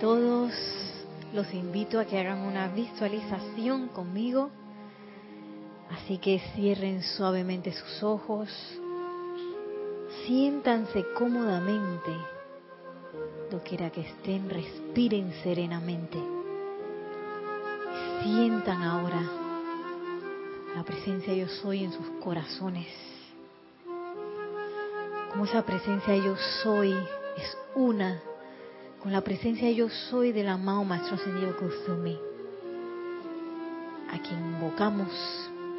todos. Los invito a que hagan una visualización conmigo. Así que cierren suavemente sus ojos. Siéntanse cómodamente. Doquiera que estén, respiren serenamente. Sientan ahora la presencia yo soy en sus corazones. Como esa presencia yo soy es una con la presencia yo soy del amado Maestro Ascendido Kuzumi, a quien invocamos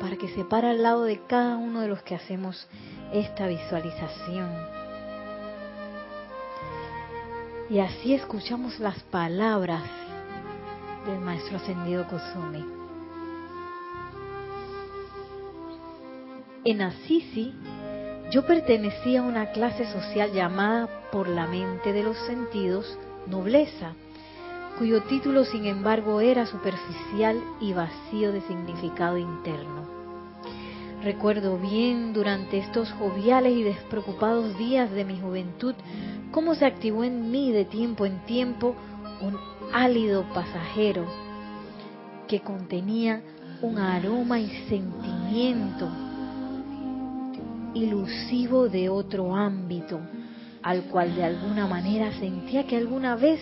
para que se para al lado de cada uno de los que hacemos esta visualización. Y así escuchamos las palabras del Maestro Ascendido Kusumi. En Assisi, yo pertenecía a una clase social llamada por la mente de los sentidos nobleza, cuyo título sin embargo era superficial y vacío de significado interno. Recuerdo bien durante estos joviales y despreocupados días de mi juventud cómo se activó en mí de tiempo en tiempo un álido pasajero que contenía un aroma y sentimiento ilusivo de otro ámbito al cual de alguna manera sentía que alguna vez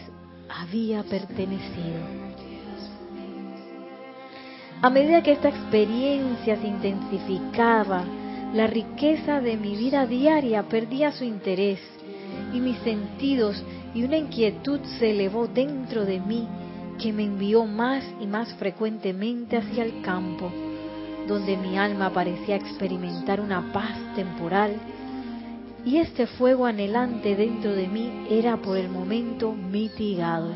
había pertenecido. A medida que esta experiencia se intensificaba, la riqueza de mi vida diaria perdía su interés y mis sentidos y una inquietud se elevó dentro de mí que me envió más y más frecuentemente hacia el campo, donde mi alma parecía experimentar una paz temporal y este fuego anhelante dentro de mí era por el momento mitigado.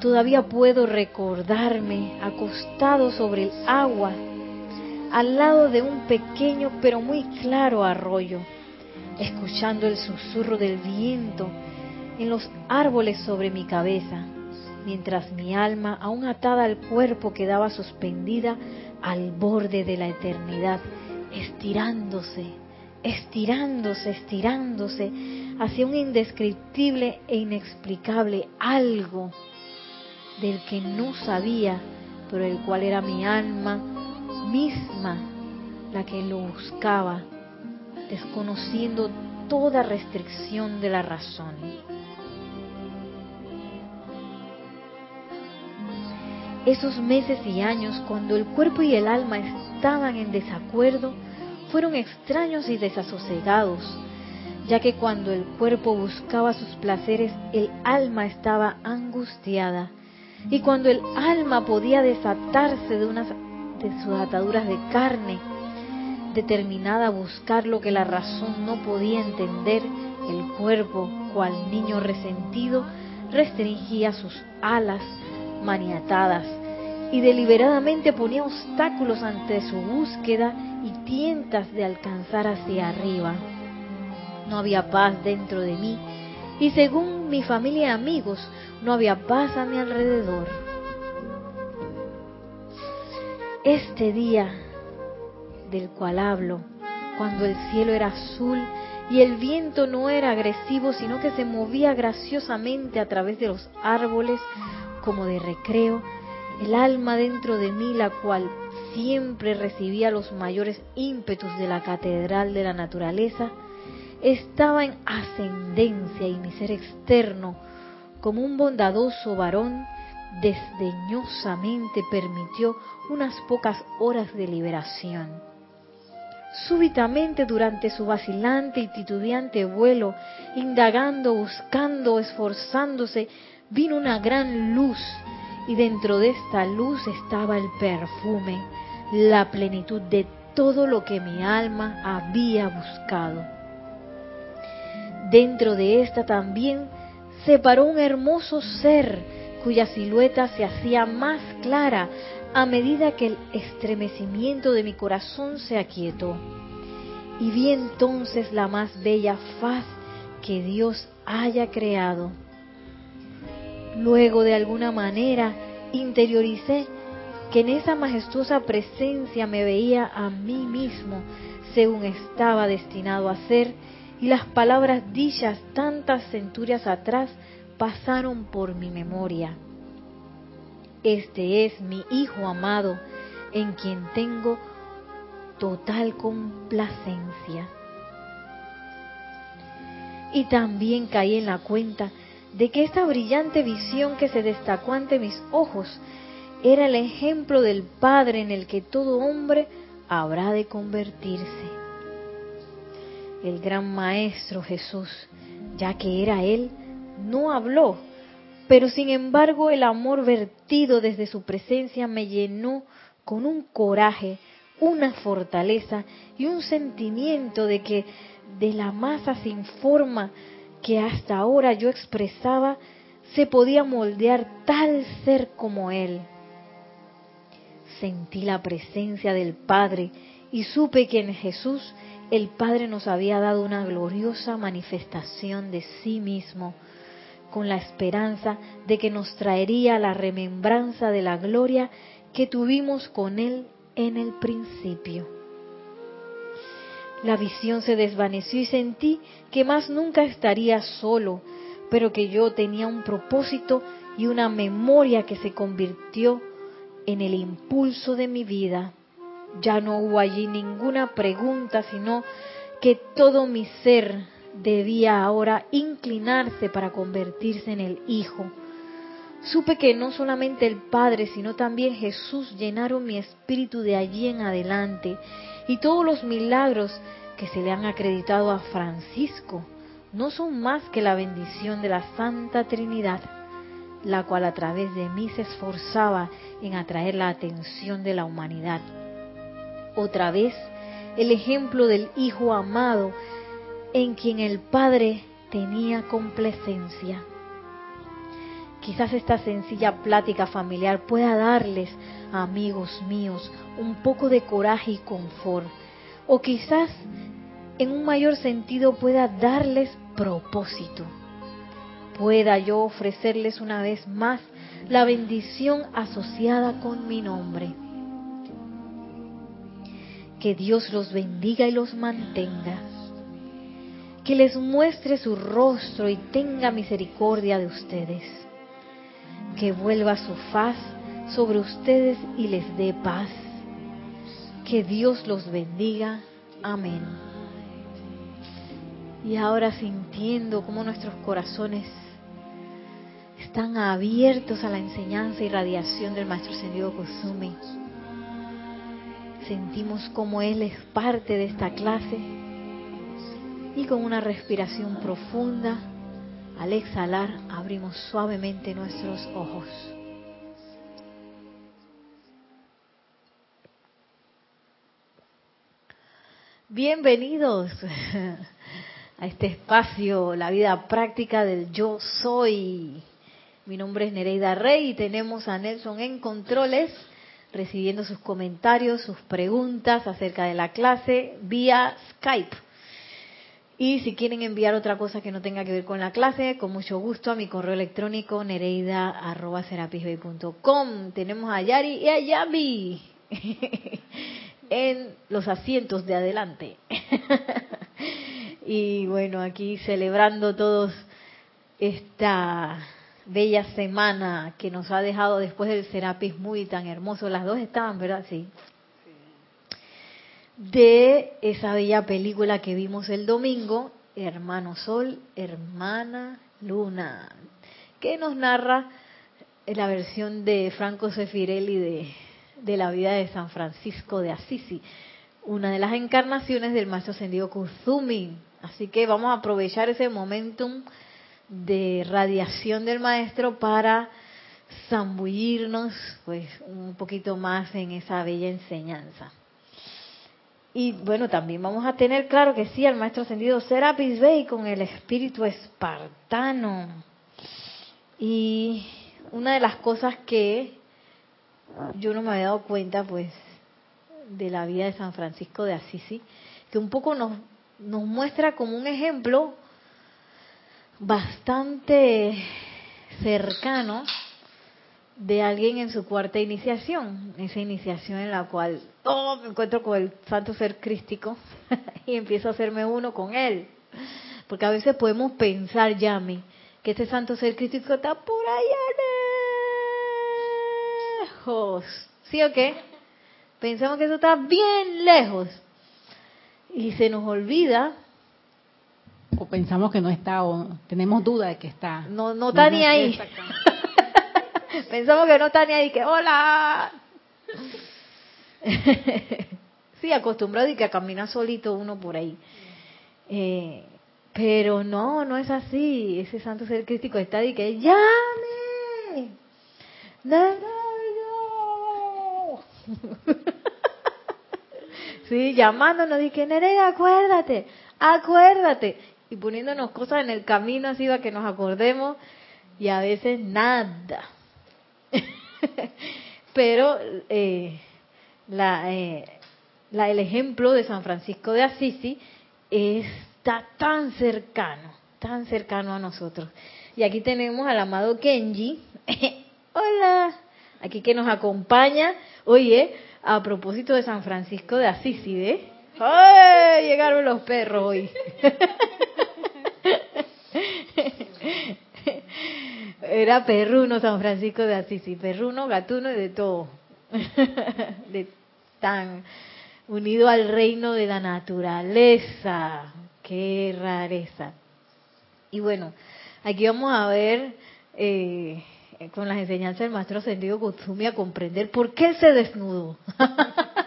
Todavía puedo recordarme acostado sobre el agua, al lado de un pequeño pero muy claro arroyo, escuchando el susurro del viento en los árboles sobre mi cabeza, mientras mi alma, aún atada al cuerpo, quedaba suspendida al borde de la eternidad, estirándose estirándose, estirándose hacia un indescriptible e inexplicable algo del que no sabía, pero el cual era mi alma misma la que lo buscaba, desconociendo toda restricción de la razón. Esos meses y años, cuando el cuerpo y el alma estaban en desacuerdo, fueron extraños y desasosegados, ya que cuando el cuerpo buscaba sus placeres, el alma estaba angustiada, y cuando el alma podía desatarse de unas de sus ataduras de carne, determinada a buscar lo que la razón no podía entender, el cuerpo, cual niño resentido, restringía sus alas maniatadas y deliberadamente ponía obstáculos ante su búsqueda tientas de alcanzar hacia arriba. No había paz dentro de mí y según mi familia y amigos, no había paz a mi alrededor. Este día del cual hablo, cuando el cielo era azul y el viento no era agresivo, sino que se movía graciosamente a través de los árboles como de recreo, el alma dentro de mí, la cual siempre recibía los mayores ímpetus de la catedral de la naturaleza, estaba en ascendencia y mi ser externo, como un bondadoso varón, desdeñosamente permitió unas pocas horas de liberación. Súbitamente durante su vacilante y titubeante vuelo, indagando, buscando, esforzándose, vino una gran luz y dentro de esta luz estaba el perfume, la plenitud de todo lo que mi alma había buscado. Dentro de esta también se paró un hermoso ser cuya silueta se hacía más clara a medida que el estremecimiento de mi corazón se aquietó. Y vi entonces la más bella faz que Dios haya creado Luego de alguna manera interioricé que en esa majestuosa presencia me veía a mí mismo según estaba destinado a ser y las palabras dichas tantas centurias atrás pasaron por mi memoria. Este es mi Hijo amado, en quien tengo total complacencia. Y también caí en la cuenta de que esta brillante visión que se destacó ante mis ojos era el ejemplo del Padre en el que todo hombre habrá de convertirse. El gran Maestro Jesús, ya que era Él, no habló, pero sin embargo el amor vertido desde su presencia me llenó con un coraje, una fortaleza y un sentimiento de que de la masa sin forma que hasta ahora yo expresaba, se podía moldear tal ser como Él. Sentí la presencia del Padre y supe que en Jesús el Padre nos había dado una gloriosa manifestación de sí mismo, con la esperanza de que nos traería la remembranza de la gloria que tuvimos con Él en el principio. La visión se desvaneció y sentí que más nunca estaría solo, pero que yo tenía un propósito y una memoria que se convirtió en el impulso de mi vida. Ya no hubo allí ninguna pregunta, sino que todo mi ser debía ahora inclinarse para convertirse en el Hijo. Supe que no solamente el Padre, sino también Jesús llenaron mi espíritu de allí en adelante y todos los milagros que se le han acreditado a Francisco no son más que la bendición de la Santa Trinidad, la cual a través de mí se esforzaba en atraer la atención de la humanidad. Otra vez, el ejemplo del Hijo amado en quien el Padre tenía complacencia. Quizás esta sencilla plática familiar pueda darles, amigos míos, un poco de coraje y confort, o quizás en un mayor sentido pueda darles propósito. Pueda yo ofrecerles una vez más la bendición asociada con mi nombre. Que Dios los bendiga y los mantenga. Que les muestre su rostro y tenga misericordia de ustedes. Que vuelva su faz sobre ustedes y les dé paz. Que Dios los bendiga. Amén. Y ahora sintiendo cómo nuestros corazones están abiertos a la enseñanza y radiación del Maestro Sendido Kusumi. Sentimos como Él es parte de esta clase y con una respiración profunda, al exhalar, abrimos suavemente nuestros ojos. Bienvenidos a este espacio, la vida práctica del yo soy. Mi nombre es Nereida Rey y tenemos a Nelson en controles, recibiendo sus comentarios, sus preguntas acerca de la clase vía Skype. Y si quieren enviar otra cosa que no tenga que ver con la clase, con mucho gusto a mi correo electrónico nereida.com. Tenemos a Yari y a Yami en los asientos de adelante. Y bueno, aquí celebrando todos esta bella semana que nos ha dejado después del Serapis muy tan hermoso. Las dos estaban, ¿verdad? Sí. De esa bella película que vimos el domingo, Hermano Sol, Hermana Luna, que nos narra la versión de Franco Sefirelli de, de la vida de San Francisco de Assisi, una de las encarnaciones del maestro ascendido Kuzumi, Así que vamos a aprovechar ese momentum de radiación del maestro para zambullirnos pues un poquito más en esa bella enseñanza. Y bueno, también vamos a tener claro que sí al maestro ascendido Serapis Bey con el espíritu espartano. Y una de las cosas que yo no me había dado cuenta pues de la vida de San Francisco de Asisi, que un poco nos nos muestra como un ejemplo bastante cercano de alguien en su cuarta iniciación, esa iniciación en la cual oh, me encuentro con el santo ser crístico y empiezo a hacerme uno con él. Porque a veces podemos pensar, Yami, que ese santo ser crítico está por allá lejos. ¿Sí o qué? Pensamos que eso está bien lejos. Y se nos olvida. O pensamos que no está, o tenemos duda de que está. No, no está ni ahí. pensamos que no está ni ahí, que hola. sí, acostumbrado y que camina solito uno por ahí. Eh, pero no, no es así. Ese santo ser crítico está y que llame. sí, llamándonos y que Nereida, acuérdate, acuérdate. Y poniéndonos cosas en el camino así para que nos acordemos y a veces nada. Pero eh, la, eh, la, el ejemplo de San Francisco de Assisi está tan cercano, tan cercano a nosotros. Y aquí tenemos al amado Kenji. Hola, aquí que nos acompaña. Oye, a propósito de San Francisco de Assisi, ¿eh? ¡Ay! Llegaron los perros hoy. Era perruno San Francisco de Assisi, perruno, gatuno y de todo. de tan unido al reino de la naturaleza. Qué rareza. Y bueno, aquí vamos a ver eh, con las enseñanzas del maestro Ascendido Kutsumi a comprender por qué se desnudó.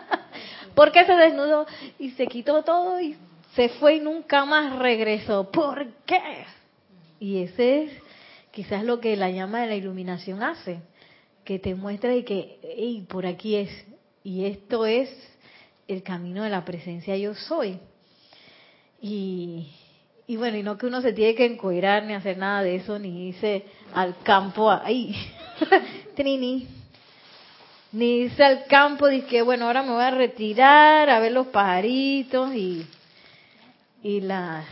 ¿Por qué se desnudó y se quitó todo y se fue y nunca más regresó? ¿Por qué? Y ese es quizás lo que la llama de la iluminación hace, que te muestra y que, hey, por aquí es, y esto es el camino de la presencia yo soy. Y, y bueno, y no que uno se tiene que encuerar ni hacer nada de eso, ni irse al campo, ahí, Trini, ni irse al campo, que bueno, ahora me voy a retirar a ver los pajaritos y, y las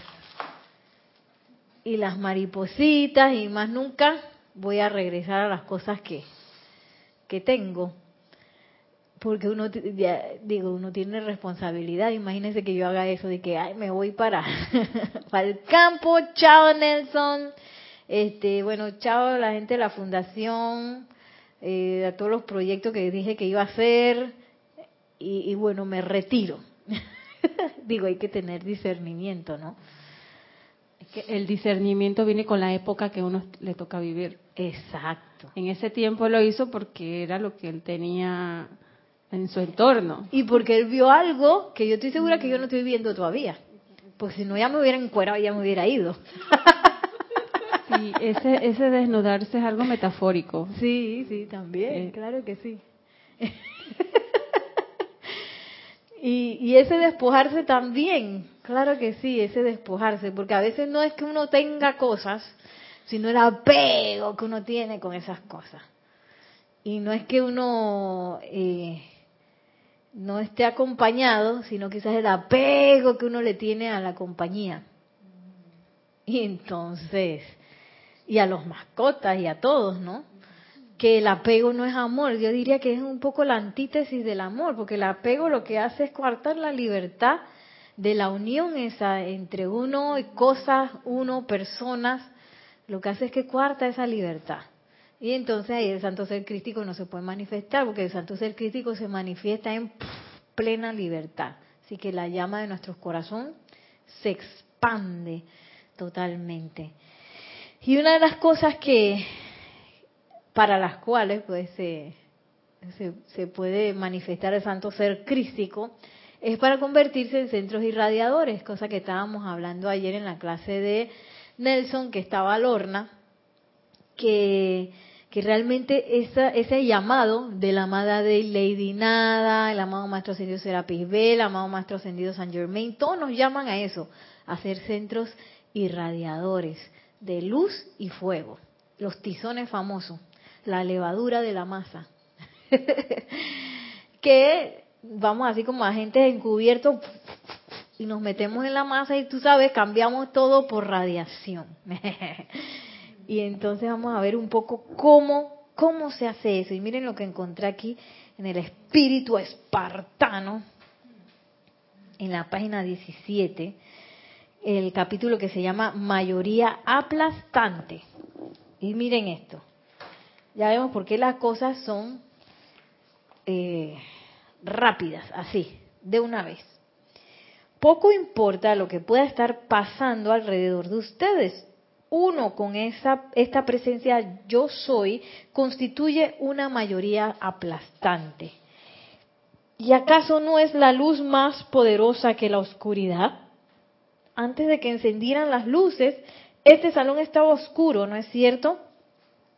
y las maripositas y más nunca voy a regresar a las cosas que, que tengo porque uno digo uno tiene responsabilidad. Imagínense que yo haga eso de que ay me voy para para el campo chao Nelson. Este bueno chao la gente de la fundación eh, a todos los proyectos que dije que iba a hacer y, y bueno me retiro digo hay que tener discernimiento no es que el discernimiento viene con la época que uno le toca vivir exacto en ese tiempo lo hizo porque era lo que él tenía en su entorno. Y porque él vio algo que yo estoy segura que yo no estoy viendo todavía. Pues si no, ya me hubiera encuerado y ya me hubiera ido. Sí, ese, ese desnudarse es algo metafórico. Sí, sí, también, eh. claro que sí. y, y ese despojarse también, claro que sí, ese despojarse, porque a veces no es que uno tenga cosas, sino el apego que uno tiene con esas cosas. Y no es que uno eh, no esté acompañado, sino quizás el apego que uno le tiene a la compañía. Y entonces, y a los mascotas y a todos, ¿no? Que el apego no es amor, yo diría que es un poco la antítesis del amor, porque el apego lo que hace es coartar la libertad de la unión esa entre uno y cosas, uno, personas, lo que hace es que cuarta esa libertad. Y entonces ahí el santo ser crítico no se puede manifestar, porque el santo ser crítico se manifiesta en plena libertad. Así que la llama de nuestro corazón se expande totalmente. Y una de las cosas que, para las cuales pues se, se, puede manifestar el santo ser crístico, es para convertirse en centros irradiadores, cosa que estábamos hablando ayer en la clase de Nelson, que estaba al horna, que que realmente esa, ese llamado de la amada de Lady Nada, el amado Maestro Ascendido Serapis Bell, el amado Maestro Ascendido San Germain, todos nos llaman a eso, a ser centros irradiadores de luz y fuego. Los tizones famosos, la levadura de la masa. que vamos así como agentes encubiertos y nos metemos en la masa y tú sabes, cambiamos todo por radiación. Y entonces vamos a ver un poco cómo, cómo se hace eso. Y miren lo que encontré aquí en el espíritu espartano, en la página 17, el capítulo que se llama Mayoría aplastante. Y miren esto. Ya vemos por qué las cosas son eh, rápidas, así, de una vez. Poco importa lo que pueda estar pasando alrededor de ustedes. Uno con esa, esta presencia yo soy constituye una mayoría aplastante. ¿Y acaso no es la luz más poderosa que la oscuridad? Antes de que encendieran las luces, este salón estaba oscuro, ¿no es cierto?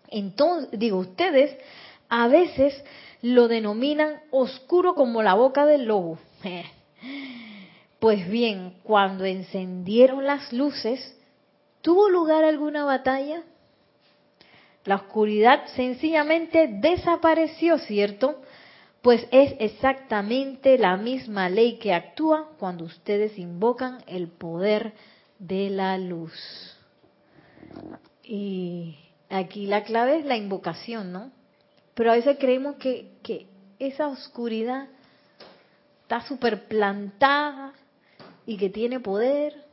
Entonces, digo, ustedes a veces lo denominan oscuro como la boca del lobo. Pues bien, cuando encendieron las luces, ¿tuvo lugar alguna batalla? La oscuridad sencillamente desapareció, ¿cierto? Pues es exactamente la misma ley que actúa cuando ustedes invocan el poder de la luz. Y aquí la clave es la invocación, ¿no? Pero a veces creemos que, que esa oscuridad está súper plantada y que tiene poder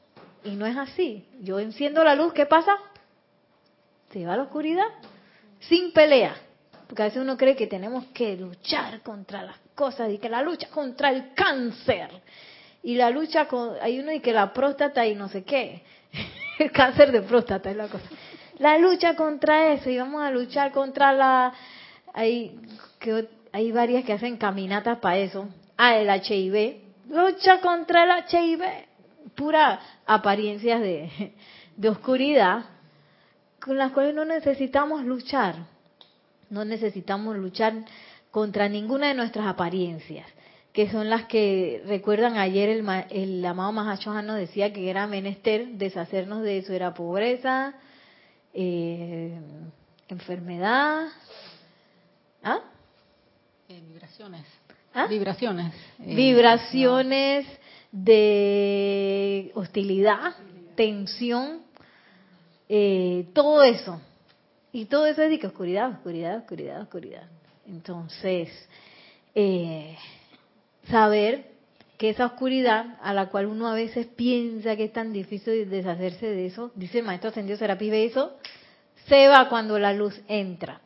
y no es así. Yo enciendo la luz, ¿qué pasa? Se va a la oscuridad sin pelea. Porque a veces uno cree que tenemos que luchar contra las cosas y que la lucha contra el cáncer y la lucha con hay uno y que la próstata y no sé qué. el cáncer de próstata es la cosa. La lucha contra eso y vamos a luchar contra la hay que hay varias que hacen caminatas para eso. Ah, el HIV lucha contra el HIV, pura apariencias de, de oscuridad con las cuales no necesitamos luchar. No necesitamos luchar contra ninguna de nuestras apariencias, que son las que, recuerdan ayer el, el amado Mahachohan nos decía que era menester deshacernos de eso, era pobreza, eh, enfermedad, ¿ah? Eh, vibraciones. ¿Ah? Vibraciones. Eh, Vibraciones de hostilidad, tensión, eh, todo eso. Y todo eso es de que oscuridad, oscuridad, oscuridad, oscuridad. Entonces, eh, saber que esa oscuridad a la cual uno a veces piensa que es tan difícil deshacerse de eso, dice el maestro ascendido Serapis eso se va cuando la luz entra.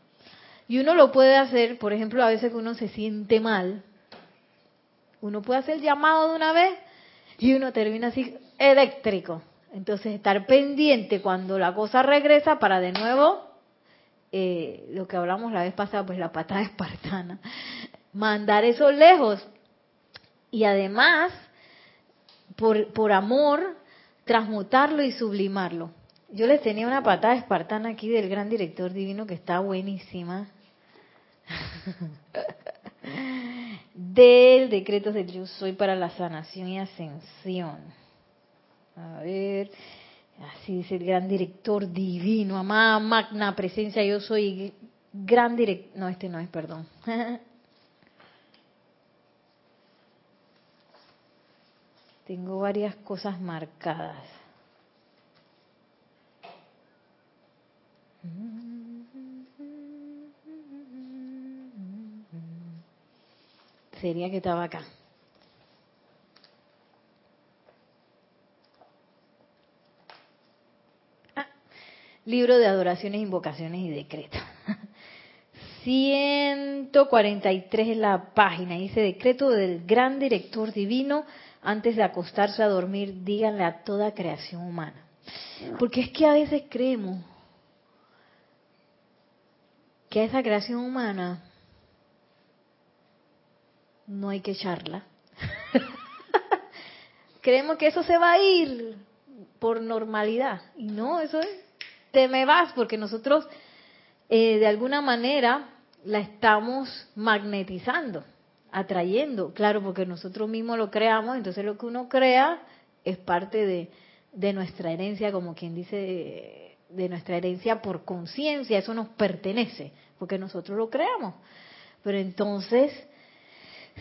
Y uno lo puede hacer, por ejemplo, a veces que uno se siente mal, uno puede hacer el llamado de una vez y uno termina así eléctrico. Entonces, estar pendiente cuando la cosa regresa para de nuevo, eh, lo que hablamos la vez pasada, pues la patada espartana, mandar eso lejos. Y además, por, por amor, transmutarlo y sublimarlo. Yo les tenía una patada espartana aquí del gran director divino que está buenísima. del decreto de yo soy para la sanación y ascensión. A ver, así dice el gran director divino, amada magna presencia, yo soy gran director, no, este no es, perdón. Tengo varias cosas marcadas. sería que estaba acá. Ah, libro de adoraciones, invocaciones y decretos. 143 es la página. Dice decreto del gran director divino. Antes de acostarse a dormir, díganle a toda creación humana. Porque es que a veces creemos que a esa creación humana no hay que echarla. Creemos que eso se va a ir por normalidad. Y no, eso es, te me vas, porque nosotros eh, de alguna manera la estamos magnetizando, atrayendo. Claro, porque nosotros mismos lo creamos, entonces lo que uno crea es parte de, de nuestra herencia, como quien dice, de nuestra herencia por conciencia, eso nos pertenece, porque nosotros lo creamos. Pero entonces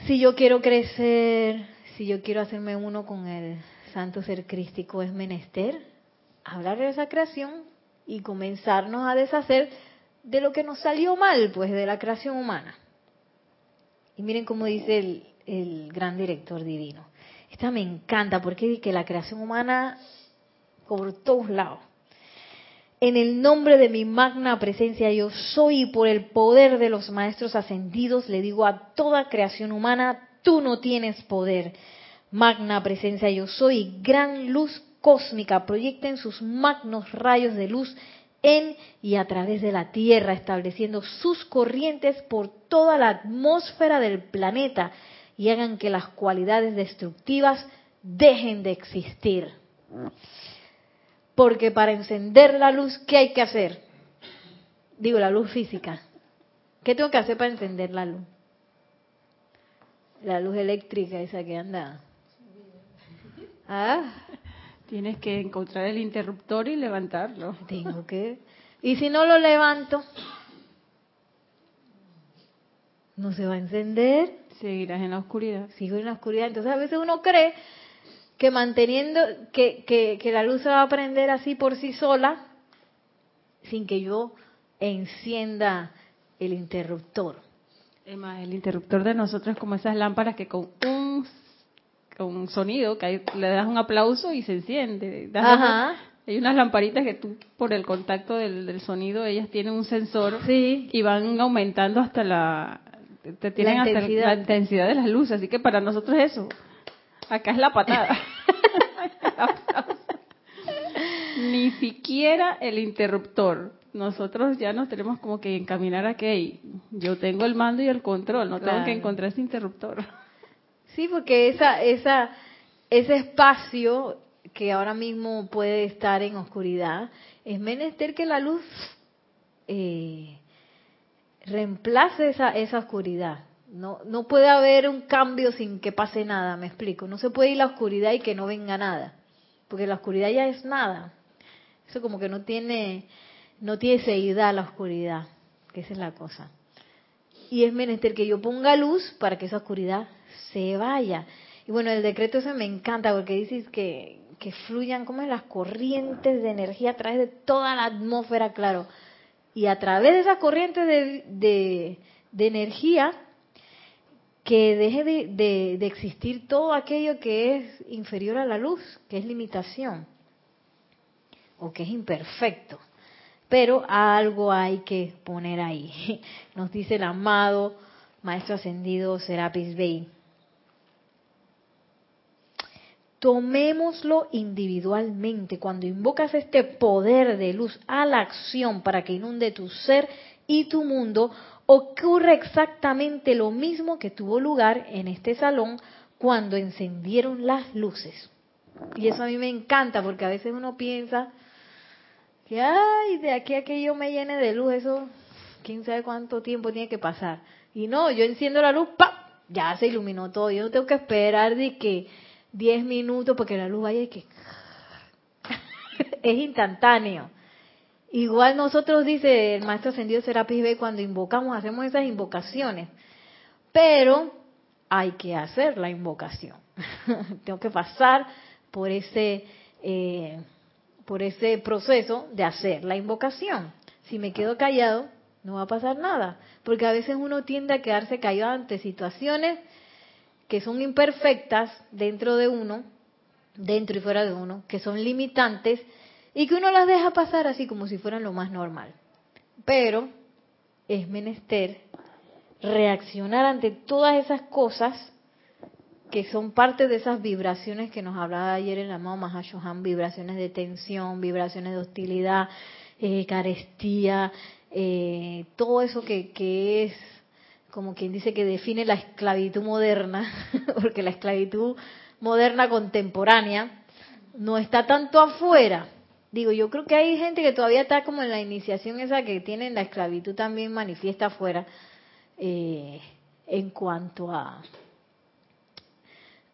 si yo quiero crecer, si yo quiero hacerme uno con el santo ser crístico, es menester hablar de esa creación y comenzarnos a deshacer de lo que nos salió mal, pues de la creación humana. Y miren cómo dice el, el gran director divino. Esta me encanta porque que la creación humana por todos lados. En el nombre de mi magna presencia yo soy y por el poder de los maestros ascendidos le digo a toda creación humana, tú no tienes poder. Magna presencia yo soy, gran luz cósmica, proyecten sus magnos rayos de luz en y a través de la Tierra, estableciendo sus corrientes por toda la atmósfera del planeta y hagan que las cualidades destructivas dejen de existir. Porque para encender la luz, ¿qué hay que hacer? Digo, la luz física. ¿Qué tengo que hacer para encender la luz? La luz eléctrica esa que anda. ¿Ah? Tienes que encontrar el interruptor y levantarlo. Tengo que. Y si no lo levanto, no se va a encender. Seguirás en la oscuridad. Sigo en la oscuridad. Entonces a veces uno cree que manteniendo, que, que, que la luz se va a prender así por sí sola, sin que yo encienda el interruptor. Es más, el interruptor de nosotros es como esas lámparas que con un un sonido, que le das un aplauso y se enciende. hay unas lamparitas que tú, por el contacto del, sonido, ellas tienen un sensor y van aumentando hasta la... Te tienen hasta intensidad. la intensidad de las luces. Así que para nosotros eso. Acá es la patada. Ni siquiera el interruptor. Nosotros ya nos tenemos como que encaminar a que yo tengo el mando y el control, no tengo que encontrar ese interruptor. Sí, porque esa, esa, ese espacio que ahora mismo puede estar en oscuridad, es menester que la luz eh, reemplace esa, esa oscuridad. No, no puede haber un cambio sin que pase nada, me explico. No se puede ir la oscuridad y que no venga nada, porque la oscuridad ya es nada. Eso como que no tiene, no tiene seguridad la oscuridad, que esa es la cosa. Y es menester que yo ponga luz para que esa oscuridad se vaya. Y bueno, el decreto ese me encanta porque dices que, que fluyan como las corrientes de energía a través de toda la atmósfera, claro. Y a través de esas corrientes de, de, energía, que deje de, de, existir todo aquello que es inferior a la luz, que es limitación, o que es imperfecto. Pero algo hay que poner ahí. Nos dice el amado Maestro Ascendido Serapis Bey. Tomémoslo individualmente. Cuando invocas este poder de luz a la acción para que inunde tu ser y tu mundo, ocurre exactamente lo mismo que tuvo lugar en este salón cuando encendieron las luces. Y eso a mí me encanta porque a veces uno piensa que, ay, de aquí a que yo me llene de luz, eso, quién sabe cuánto tiempo tiene que pasar. Y no, yo enciendo la luz, ¡pam! Ya se iluminó todo. Yo no tengo que esperar de que 10 minutos porque la luz vaya y que es instantáneo. Igual nosotros, dice el maestro ascendido Serapis B, cuando invocamos, hacemos esas invocaciones. Pero hay que hacer la invocación. Tengo que pasar por ese, eh, por ese proceso de hacer la invocación. Si me quedo callado, no va a pasar nada. Porque a veces uno tiende a quedarse callado ante situaciones que son imperfectas dentro de uno, dentro y fuera de uno, que son limitantes y que uno las deja pasar así como si fueran lo más normal. Pero es menester reaccionar ante todas esas cosas que son parte de esas vibraciones que nos hablaba ayer el amado Mahashohan, vibraciones de tensión, vibraciones de hostilidad, eh, carestía, eh, todo eso que, que es como quien dice que define la esclavitud moderna, porque la esclavitud moderna contemporánea no está tanto afuera. Digo, yo creo que hay gente que todavía está como en la iniciación esa que tienen la esclavitud también manifiesta afuera eh, en cuanto a,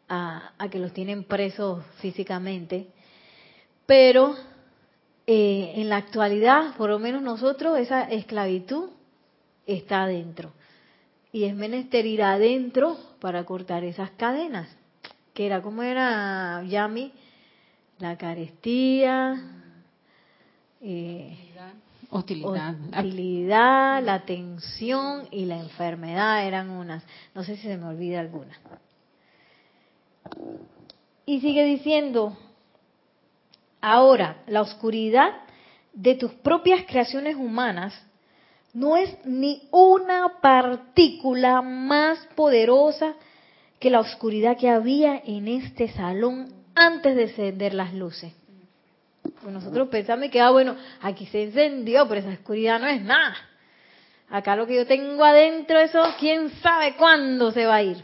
a, que los tienen presos físicamente. Pero eh, en la actualidad, por lo menos nosotros, esa esclavitud está adentro y es menester ir adentro para cortar esas cadenas. Que era como era Yami, la carestía, eh, hostilidad, hostilidad, la tensión y la enfermedad eran unas. No sé si se me olvida alguna. Y sigue diciendo, Ahora, la oscuridad de tus propias creaciones humanas no es ni una partícula más poderosa que la oscuridad que había en este salón antes de encender las luces. Pues nosotros pensamos que, ah, bueno, aquí se encendió, pero esa oscuridad no es nada. Acá lo que yo tengo adentro, eso, quién sabe cuándo se va a ir.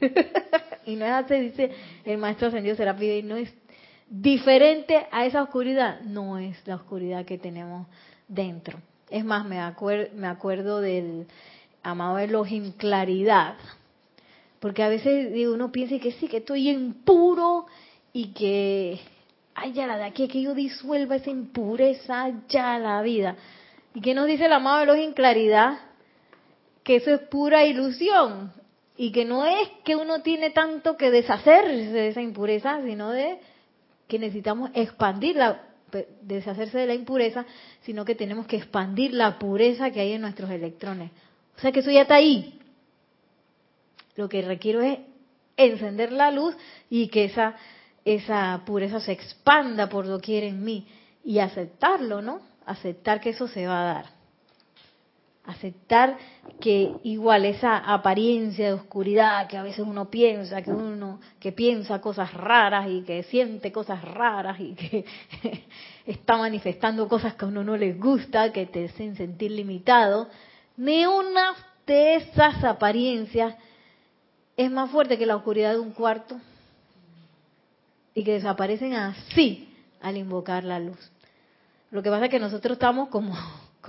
y no es así, dice el maestro ascendido Serapis, y no es diferente a esa oscuridad, no es la oscuridad que tenemos dentro. Es más, me, me acuerdo del amado Elohim Claridad, porque a veces digo, uno piensa que sí, que estoy impuro y que, ay, ya la de aquí, que yo disuelva esa impureza, ya la vida. ¿Y qué nos dice el amado Elohim Claridad? Que eso es pura ilusión y que no es que uno tiene tanto que deshacerse de esa impureza, sino de que necesitamos expandir la deshacerse de la impureza, sino que tenemos que expandir la pureza que hay en nuestros electrones. O sea que eso ya está ahí. Lo que requiero es encender la luz y que esa, esa pureza se expanda por doquier en mí y aceptarlo, ¿no? Aceptar que eso se va a dar aceptar que igual esa apariencia de oscuridad que a veces uno piensa, que uno que piensa cosas raras y que siente cosas raras y que está manifestando cosas que a uno no les gusta, que te hacen sentir limitado, ni una de esas apariencias es más fuerte que la oscuridad de un cuarto y que desaparecen así al invocar la luz. Lo que pasa es que nosotros estamos como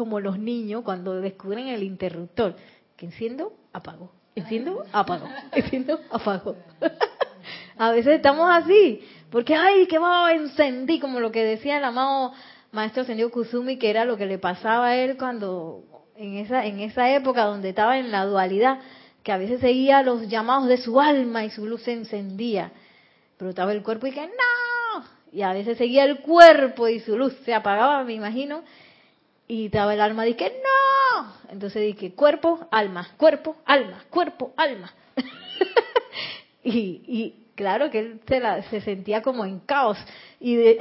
como los niños cuando descubren el interruptor, que enciendo, apago, enciendo, apago, enciendo, apago. a veces estamos así, porque ay, que va, encendí, como lo que decía el amado maestro Sendio Kusumi, que era lo que le pasaba a él cuando en esa en esa época donde estaba en la dualidad, que a veces seguía los llamados de su alma y su luz se encendía, pero estaba el cuerpo y que no, y a veces seguía el cuerpo y su luz se apagaba, me imagino, y estaba el alma, dije, no. Entonces dije, cuerpo, alma, cuerpo, alma, cuerpo, alma. y, y, claro que él se, la, se sentía como en caos y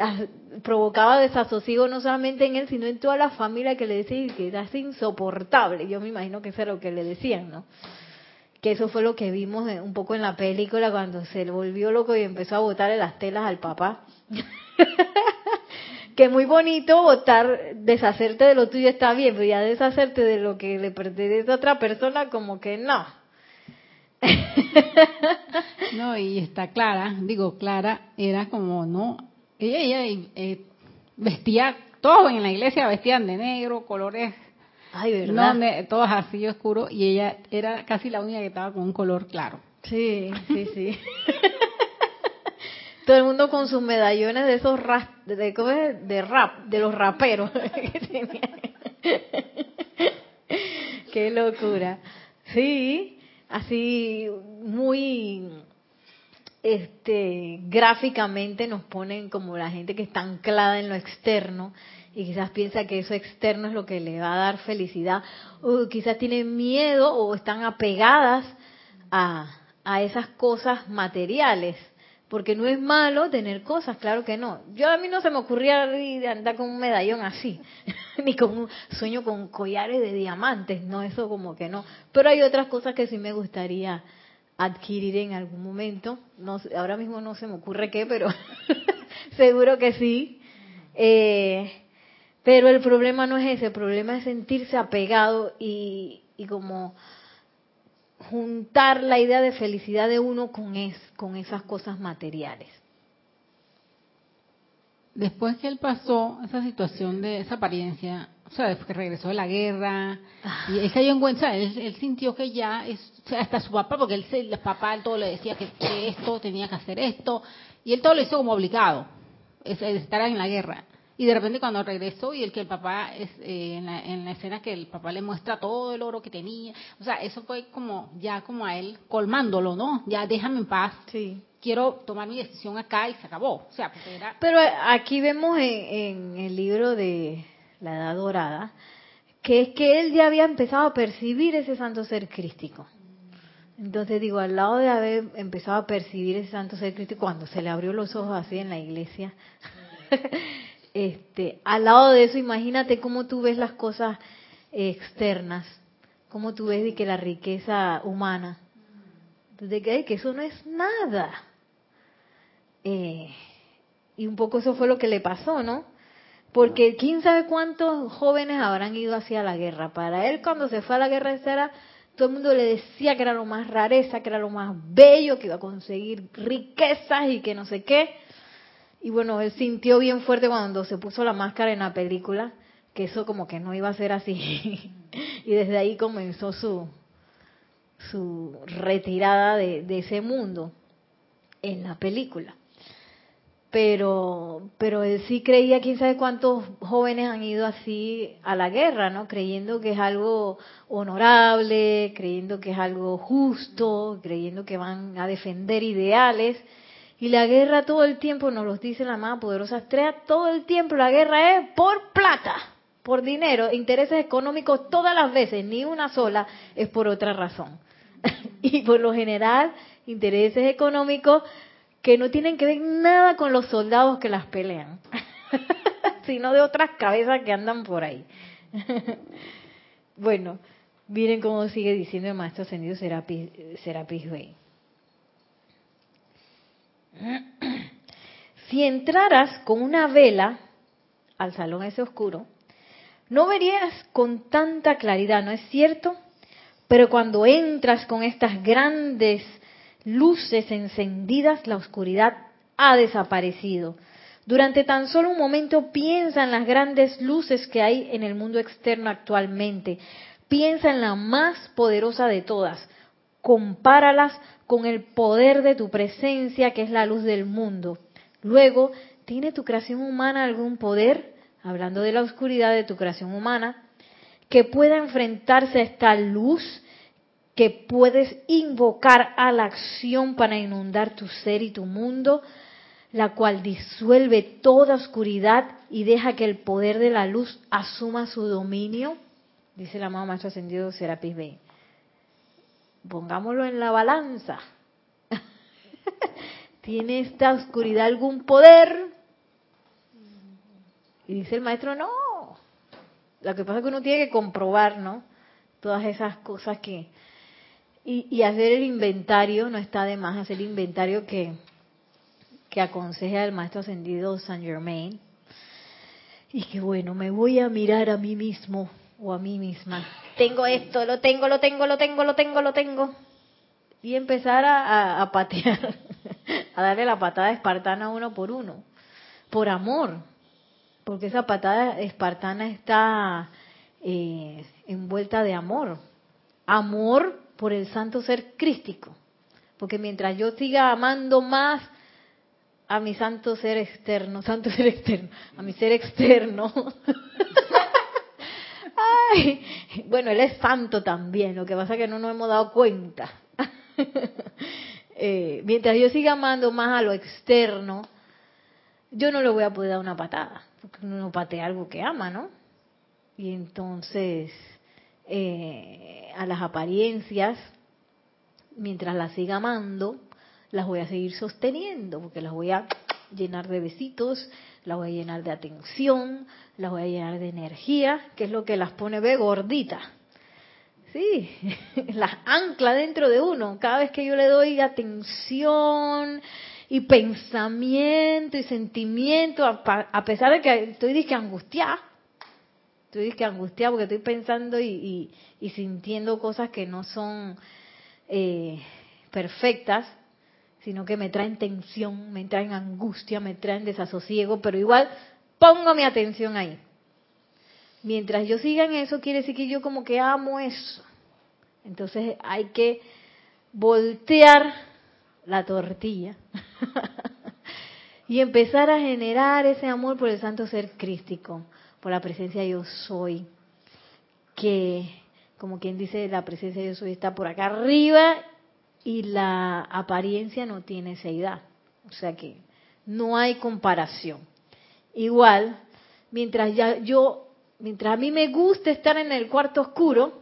provocaba desasosiego no solamente en él, sino en toda la familia que le decía que era insoportable. Yo me imagino que eso era lo que le decían, ¿no? Que eso fue lo que vimos un poco en la película cuando se volvió loco y empezó a botarle las telas al papá. que muy bonito votar, deshacerte de lo tuyo está bien, pero ya deshacerte de lo que le pertenece a otra persona, como que no. no, y está Clara, digo, Clara era como, no, ella, ella eh, vestía, todos en la iglesia vestían de negro, colores, Ay, ¿verdad? No, todos así oscuros, y ella era casi la única que estaba con un color claro. Sí, sí, sí. todo el mundo con sus medallones de esos de, de rap, de los raperos. Qué locura. Sí, así muy este gráficamente nos ponen como la gente que está anclada en lo externo y quizás piensa que eso externo es lo que le va a dar felicidad o quizás tienen miedo o están apegadas a, a esas cosas materiales porque no es malo tener cosas, claro que no. Yo a mí no se me ocurría andar con un medallón así, ni con un sueño con collares de diamantes, no, eso como que no. Pero hay otras cosas que sí me gustaría adquirir en algún momento. No, ahora mismo no se me ocurre qué, pero seguro que sí. Eh, pero el problema no es ese, el problema es sentirse apegado y, y como juntar la idea de felicidad de uno con, es, con esas cosas materiales. Después que él pasó esa situación de esa apariencia, o sea, después que regresó de la guerra, y él cuenta, él, sintió que ya, es, hasta su papá, porque él, el papá él todo le decía que, esto tenía que hacer esto, y él todo lo hizo como obligado, es, estar en la guerra. Y de repente cuando regresó y el que el papá, es, eh, en, la, en, la, escena que el papá le muestra todo el oro que tenía, o sea, eso fue como ya como a él colmándolo, ¿no? Ya déjame en paz. Sí. Quiero tomar mi decisión acá y se acabó. O sea, era... Pero aquí vemos en, en el libro de La Edad Dorada que es que él ya había empezado a percibir ese santo ser crístico. Entonces digo, al lado de haber empezado a percibir ese santo ser crístico, cuando se le abrió los ojos así en la iglesia, este, al lado de eso, imagínate cómo tú ves las cosas externas, cómo tú ves de que la riqueza humana, de que, que eso no es nada. Eh, y un poco eso fue lo que le pasó, ¿no? Porque quién sabe cuántos jóvenes habrán ido hacia la guerra. Para él cuando se fue a la guerra era todo el mundo le decía que era lo más rareza, que era lo más bello, que iba a conseguir riquezas y que no sé qué. Y bueno, él sintió bien fuerte cuando se puso la máscara en la película, que eso como que no iba a ser así. y desde ahí comenzó su, su retirada de, ese mundo en la película. Pero pero él sí creía quién sabe cuántos jóvenes han ido así a la guerra no creyendo que es algo honorable creyendo que es algo justo creyendo que van a defender ideales y la guerra todo el tiempo nos lo dice la más poderosa estrella todo el tiempo la guerra es por plata por dinero intereses económicos todas las veces ni una sola es por otra razón y por lo general intereses económicos que no tienen que ver nada con los soldados que las pelean, sino de otras cabezas que andan por ahí. bueno, miren cómo sigue diciendo el maestro ascendido Serapis, Serapis Bey. Si entraras con una vela al salón ese oscuro, no verías con tanta claridad, ¿no es cierto? Pero cuando entras con estas grandes luces encendidas, la oscuridad ha desaparecido. Durante tan solo un momento piensa en las grandes luces que hay en el mundo externo actualmente. Piensa en la más poderosa de todas. Compáralas con el poder de tu presencia, que es la luz del mundo. Luego, ¿tiene tu creación humana algún poder? Hablando de la oscuridad de tu creación humana, que pueda enfrentarse a esta luz que puedes invocar a la acción para inundar tu ser y tu mundo, la cual disuelve toda oscuridad y deja que el poder de la luz asuma su dominio, dice el amado Maestro Ascendido Serapis B. Pongámoslo en la balanza. ¿Tiene esta oscuridad algún poder? Y dice el maestro, no. Lo que pasa es que uno tiene que comprobar, ¿no? Todas esas cosas que, y, hacer el inventario, no está de más hacer el inventario que, que aconseja el maestro ascendido Saint Germain. Y que bueno, me voy a mirar a mí mismo o a mí misma. Tengo esto, lo tengo, lo tengo, lo tengo, lo tengo, lo tengo. Y empezar a, patear, a darle la patada espartana uno por uno, por amor. Porque esa patada espartana está eh, envuelta de amor. Amor por el santo ser crístico. Porque mientras yo siga amando más a mi santo ser externo, santo ser externo, a mi ser externo. Ay, bueno, él es santo también, lo que pasa es que no nos hemos dado cuenta. eh, mientras yo siga amando más a lo externo, yo no le voy a poder dar una patada, porque uno no patea algo que ama, ¿no? Y entonces, eh, a las apariencias, mientras las siga amando, las voy a seguir sosteniendo, porque las voy a llenar de besitos, las voy a llenar de atención, las voy a llenar de energía, que es lo que las pone ve gorditas. Sí, las ancla dentro de uno. Cada vez que yo le doy atención y pensamiento y sentimiento, a, pesar de que estoy disque angustiada, Estoy que angustiada porque estoy pensando y, sintiendo cosas que no son eh, perfectas, sino que me traen tensión, me traen angustia, me traen desasosiego, pero igual pongo mi atención ahí. Mientras yo siga en eso, quiere decir que yo como que amo eso. Entonces hay que voltear la tortilla y empezar a generar ese amor por el santo ser crístico por la presencia yo soy, que como quien dice, la presencia yo soy está por acá arriba y la apariencia no tiene edad. O sea que no hay comparación. Igual, mientras ya yo, mientras a mí me gusta estar en el cuarto oscuro,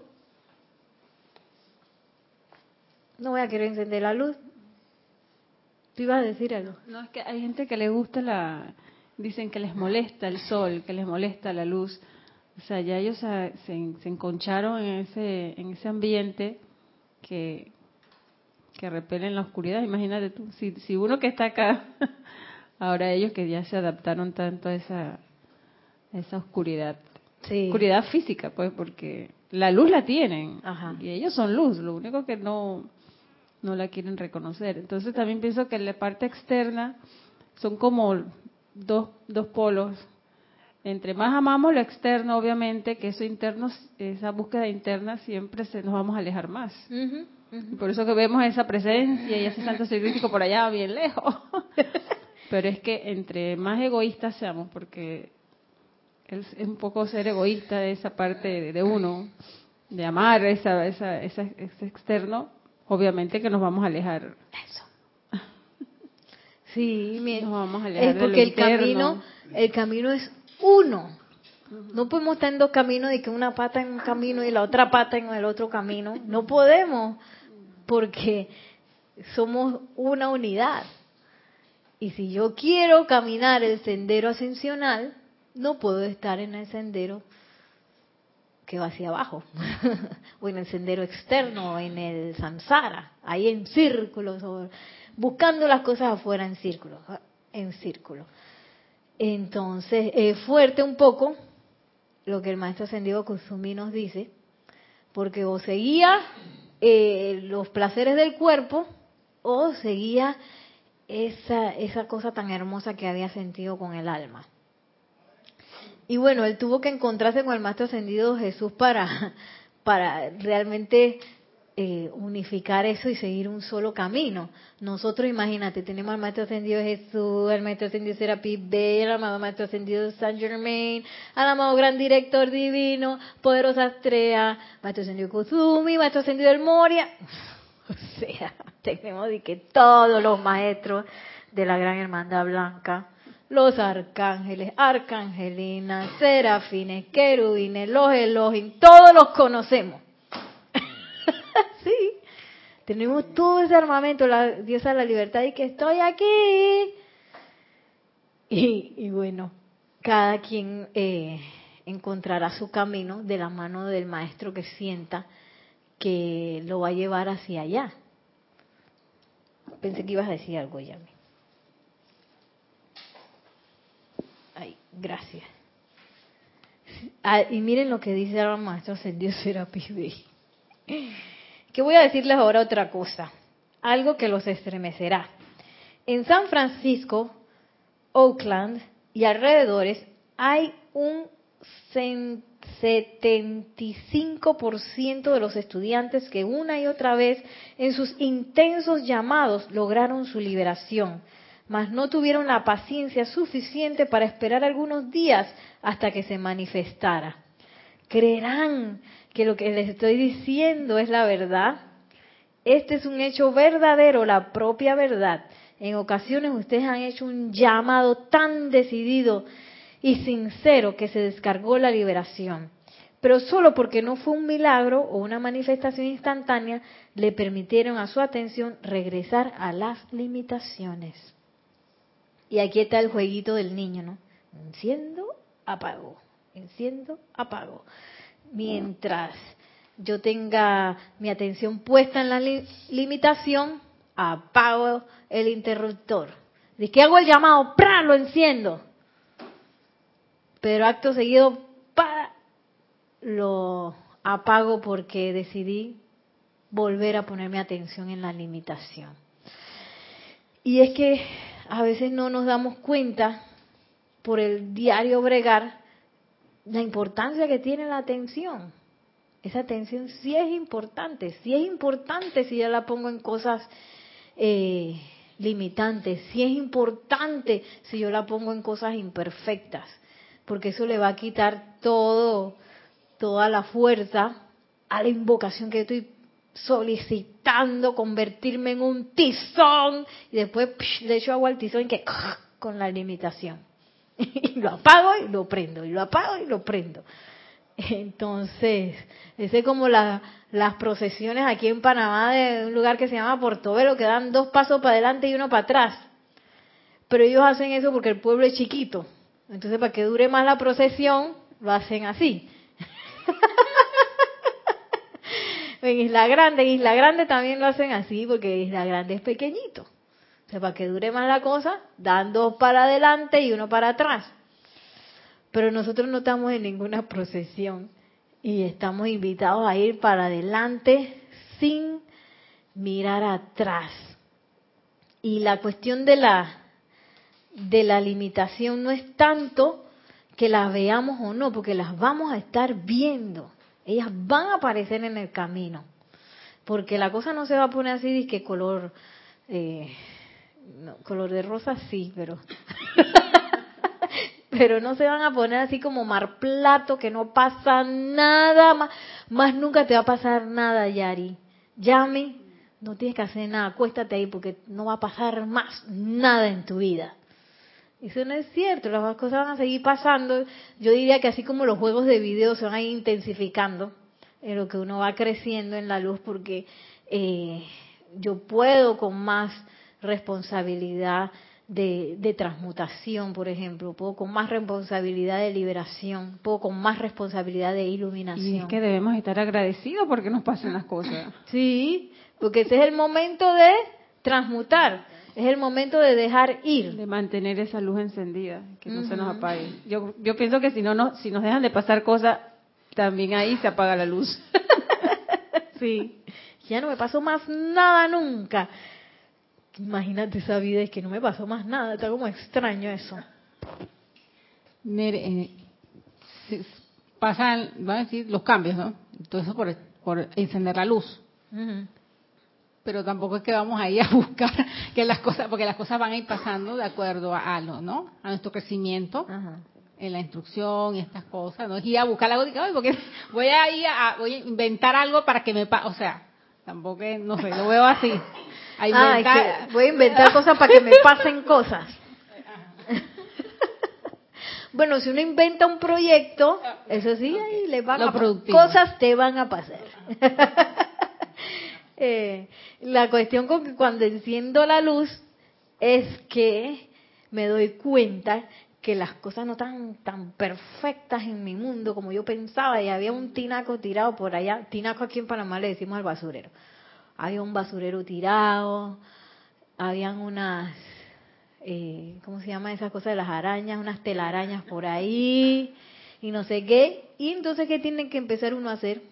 no voy a querer encender la luz. ¿Tú ibas a decir algo? No, es que hay gente que le gusta la, dicen que les molesta el sol, que les molesta la luz. O sea, ya ellos se, se enconcharon en ese, en ese ambiente que, que repelen la oscuridad. Imagínate tú, si, si uno que está acá, ahora ellos que ya se adaptaron tanto a esa, esa oscuridad. Oscuridad física, pues, porque la luz la tienen y ellos son luz, lo único que no, no la quieren reconocer. Entonces también pienso que la parte externa son como dos, dos polos. Entre más amamos lo externo, obviamente, que eso interno, esa búsqueda interna siempre se nos vamos a alejar más. Por eso que vemos esa presencia y ese santo crítico por allá bien lejos. Pero es que entre más egoístas seamos, porque es, un poco ser egoísta de esa parte de, uno, de amar esa, esa, ese externo, obviamente que nos vamos a alejar. Eso. Sí, nos vamos a alejar es porque el camino, el camino es uno. No podemos estar en dos caminos de que una pata en un camino y la otra pata en el otro camino. No podemos, porque somos una unidad. Y si yo quiero caminar el sendero ascensional, no puedo estar en el sendero que va hacia abajo, o en el sendero externo, en el samsara, ahí en círculos, buscando las cosas afuera en círculos, en círculo. Entonces, es fuerte un poco lo que el maestro ascendido Kusumi nos dice, porque o seguía eh, los placeres del cuerpo, o seguía esa, esa cosa tan hermosa que había sentido con el alma. Y bueno, él tuvo que encontrarse con el Maestro Ascendido Jesús para, para realmente eh, unificar eso y seguir un solo camino. Nosotros, imagínate, tenemos al Maestro Ascendido Jesús, al Maestro Ascendido Serapis Bey, al amado Maestro Ascendido San Germain, al amado Gran Director Divino, Poderosa Astrea, Maestro Ascendido Kusumi, Maestro Ascendido El Moria. O sea, tenemos de que todos los maestros de la Gran Hermandad Blanca los arcángeles, arcangelinas, serafines, querubines, los Elohim, todos los conocemos. sí, tenemos todo ese armamento, la diosa de la libertad y que estoy aquí. Y, bueno, cada quien eh, encontrará su camino de la mano del maestro que sienta que lo va a llevar hacia allá. Pensé que ibas a decir algo, Yami. Gracias. Ah, y miren lo que dice el maestro Ascendido Serapis. Que voy a decirles ahora otra cosa, algo que los estremecerá. En San Francisco, Oakland y alrededores hay un 75% de los estudiantes que una y otra vez en sus intensos llamados lograron su liberación mas no tuvieron la paciencia suficiente para esperar algunos días hasta que se manifestara. ¿Creerán que lo que les estoy diciendo es la verdad? Este es un hecho verdadero, la propia verdad. En ocasiones ustedes han hecho un llamado tan decidido y sincero que se descargó la liberación. Pero solo porque no fue un milagro o una manifestación instantánea, le permitieron a su atención regresar a las limitaciones. Y aquí está el jueguito del niño, ¿no? Enciendo, apago, enciendo, apago. Mientras yo tenga mi atención puesta en la limitación, apago el interruptor. ¿De qué hago el llamado? ¡Pra! Lo enciendo. Pero acto seguido, ¡pa! Lo apago porque decidí volver a poner mi atención en la limitación. Y es que a veces no nos damos cuenta por el diario bregar la importancia que tiene la atención. Esa atención sí es importante, sí es importante si ya la pongo en cosas eh, limitantes, sí es importante si yo la pongo en cosas imperfectas, porque eso le va a quitar todo, toda la fuerza a la invocación que estoy solicitando convertirme en un tizón y después le echo agua al tizón y que con la limitación. Y lo apago y lo prendo, y lo apago y lo prendo. Entonces, ese es como las procesiones aquí en Panamá de un lugar que se llama Portobelo, que dan dos pasos para adelante y uno para atrás. Pero ellos hacen eso porque el pueblo es chiquito. Entonces, para que dure más la procesión, lo hacen así. en Isla Grande, en Isla Grande también lo hacen así porque Isla Grande es pequeñito. O sea, para que dure más la cosa, dan dos para adelante y uno para atrás. Pero nosotros no estamos en ninguna procesión y estamos invitados a ir para adelante sin mirar atrás. Y la cuestión de la de la limitación no es tanto que las veamos o no, porque las vamos a estar viendo. Ellas van a aparecer en el camino. Porque la cosa no se va a poner así de que color, eh, color de rosa sí, pero pero no se van a poner así como mar plato, que no pasa nada, más, más nunca te va a pasar nada, Yari. Llame, no tienes que hacer nada, acuéstate ahí porque no va a pasar más nada en tu vida. Eso no es cierto, las cosas van a seguir pasando. Yo diría que así como los juegos de video se van a ir intensificando en lo que uno va creciendo en la luz, porque eh, yo puedo con más responsabilidad de, transmutación, por ejemplo, puedo con más responsabilidad de liberación, puedo con más responsabilidad de iluminación. Y es que debemos estar agradecidos porque nos pasan las cosas. Sí, porque ese es el momento de transmutar, es el momento de dejar ir. De mantener esa luz encendida, que no se nos apague. Yo, yo pienso que si no, no, si nos dejan de pasar cosas, también ahí se apaga la luz. sí, ya no me pasó más nada nunca. Imagínate esa vida, es que no me pasó más nada, está como extraño eso. Mire, eh, pasan, van a decir, los cambios, ¿no? Todo eso por, por encender la luz. Pero tampoco es que vamos a ir a buscar que las cosas, porque las cosas van a ir pasando de acuerdo a, lo, ¿no? A nuestro crecimiento. en la instrucción y estas cosas, no es ir a buscar algo, porque voy a ir a, voy a inventar algo para que me pase, o sea, tampoco, no sé, lo veo así voy a inventar cosas para que me pasen cosas. bueno, si uno inventa un proyecto, eso sí, ahí le van a cosas te van a pasar. Eh, la cuestión con que cuando enciendo la luz es que me doy cuenta que las cosas no están tan perfectas en mi mundo como yo pensaba y había un tinaco tirado por allá. Tinaco aquí en Panamá le decimos al basurero había un basurero tirado, habían unas, eh, ¿cómo se llama esa cosa de las arañas? Unas telarañas por ahí y no sé qué. Y entonces, ¿qué tiene que empezar uno a hacer?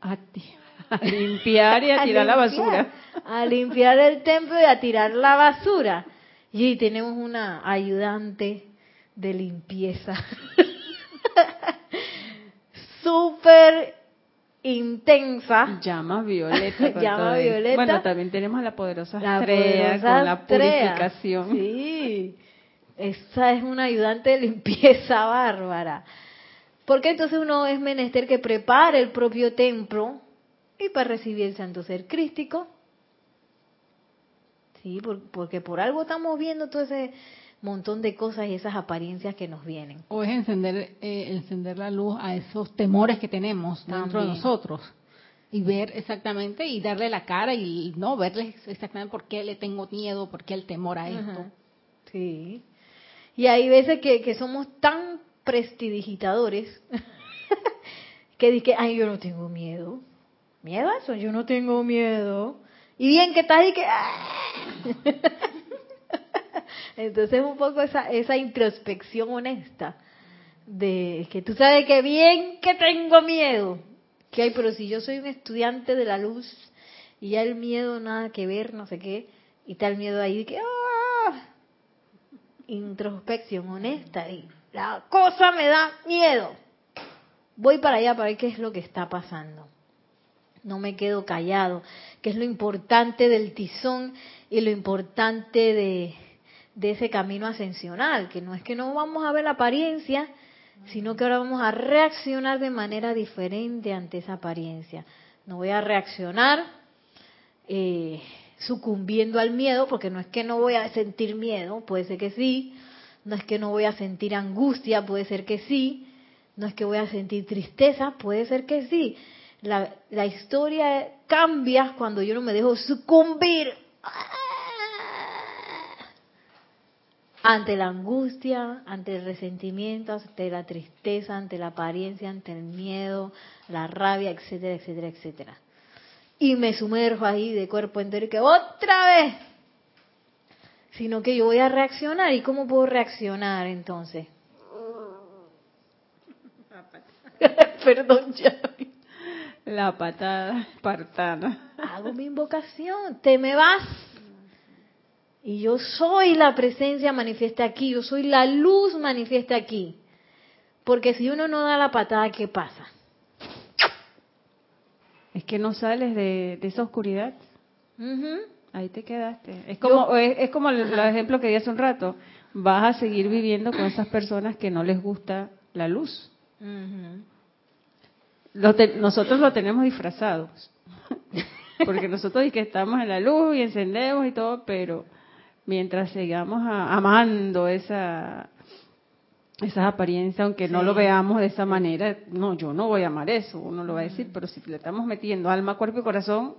A, limpiar y a, tirar la basura. A limpiar el templo y a tirar la basura. Y tenemos una ayudante de limpieza. Súper intensa. Llama violeta. Llama violeta. Bueno, también tenemos la poderosa estrella con la purificación. Sí. Esa es una ayudante de limpieza bárbara. Porque entonces uno es menester que prepare el propio templo y para recibir el santo ser crístico. Sí, porque por algo estamos viendo todo ese montón de cosas y esas apariencias que nos vienen. O es encender, eh, encender la luz a esos temores que tenemos dentro de nosotros y ver exactamente y darle la cara y no verles exactamente por qué le tengo miedo, por qué el temor a esto. Sí. Y hay veces que, que somos tan prestidigitadores que dije, ay, yo no tengo miedo. ¿Miedo a eso? Yo no tengo miedo. Y bien que estás y que... Entonces un poco esa, esa introspección honesta de que tú sabes que bien que tengo miedo, que hay, pero si yo soy un estudiante de la luz y ya el miedo nada que ver, no sé qué, y está el miedo ahí de que ¡ah! introspección honesta y la cosa me da miedo. Voy para allá para ver qué es lo que está pasando. No me quedo callado, que es lo importante del tizón y lo importante de, de ese camino ascensional, que no es que no vamos a ver la apariencia, sino que ahora vamos a reaccionar de manera diferente ante esa apariencia. No voy a reaccionar eh, sucumbiendo al miedo, porque no es que no voy a sentir miedo, puede ser que sí, no es que no voy a sentir angustia, puede ser que sí, no es que voy a sentir tristeza, puede ser que sí. La, la historia cambia cuando yo no me dejo sucumbir ante la angustia, ante el resentimiento, ante la tristeza, ante la apariencia, ante el miedo, la rabia, etcétera, etcétera, etcétera. Y me sumerjo ahí de cuerpo entero y que otra vez, sino que yo voy a reaccionar. ¿Y cómo puedo reaccionar entonces? Perdón. La patada espartana. Hago mi invocación, te me vas. Y yo soy la presencia manifiesta aquí, yo soy la luz manifiesta aquí. Porque si uno no da la patada, ¿qué pasa? Es que no sales de, esa oscuridad. Ahí te quedaste. Es como, es, como el, ejemplo que di hace un rato. Vas a seguir viviendo con esas personas que no les gusta la luz nosotros lo tenemos disfrazados. Porque nosotros que estamos en la luz y encendemos y todo, pero mientras sigamos amando esa esas apariencias, aunque no lo veamos de esa manera, no, yo no voy a amar eso, uno lo va a decir, pero si le estamos metiendo alma, cuerpo y corazón,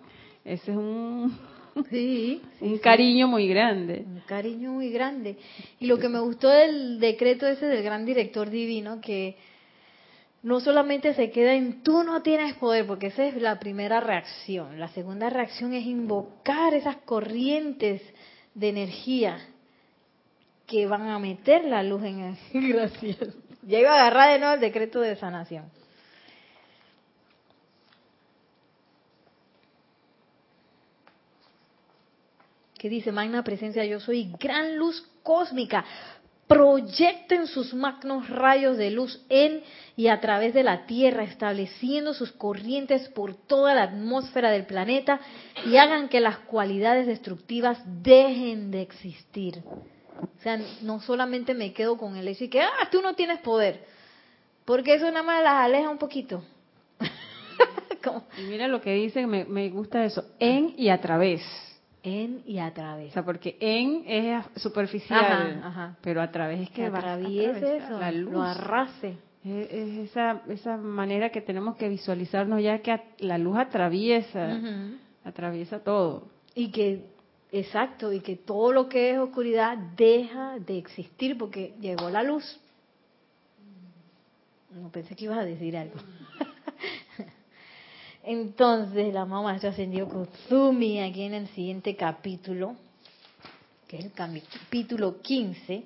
ese es un, sí, un cariño muy grande. Un cariño muy grande. Y lo que me gustó del decreto ese del gran director divino, que no solamente se queda en tú no tienes poder, porque esa es la primera reacción. La segunda reacción es invocar esas corrientes de energía que van a meter la luz en el... Gracias. Ya iba a agarrar de nuevo el decreto de sanación. ¿Qué dice? Magna presencia, yo soy gran luz cósmica proyecten sus magnos rayos de luz en y a través de la Tierra, estableciendo sus corrientes por toda la atmósfera del planeta y hagan que las cualidades destructivas dejen de existir. O sea, no solamente me quedo con el hecho que, ah, tú no tienes poder, porque eso nada más las aleja un poquito. y mira lo que dice, me gusta eso, en y a través en y a través. O sea, porque en es superficial, pero a través es que atraviese eso, la luz. lo arrase. Es, esa, esa manera que tenemos que visualizarnos ya que la luz atraviesa, atraviesa todo. Y que, exacto, y que todo lo que es oscuridad deja de existir porque llegó la luz. No pensé que ibas a decir algo. Entonces, la mamá maestra ascendió Kuzumi aquí en el siguiente capítulo, que es el capítulo 15.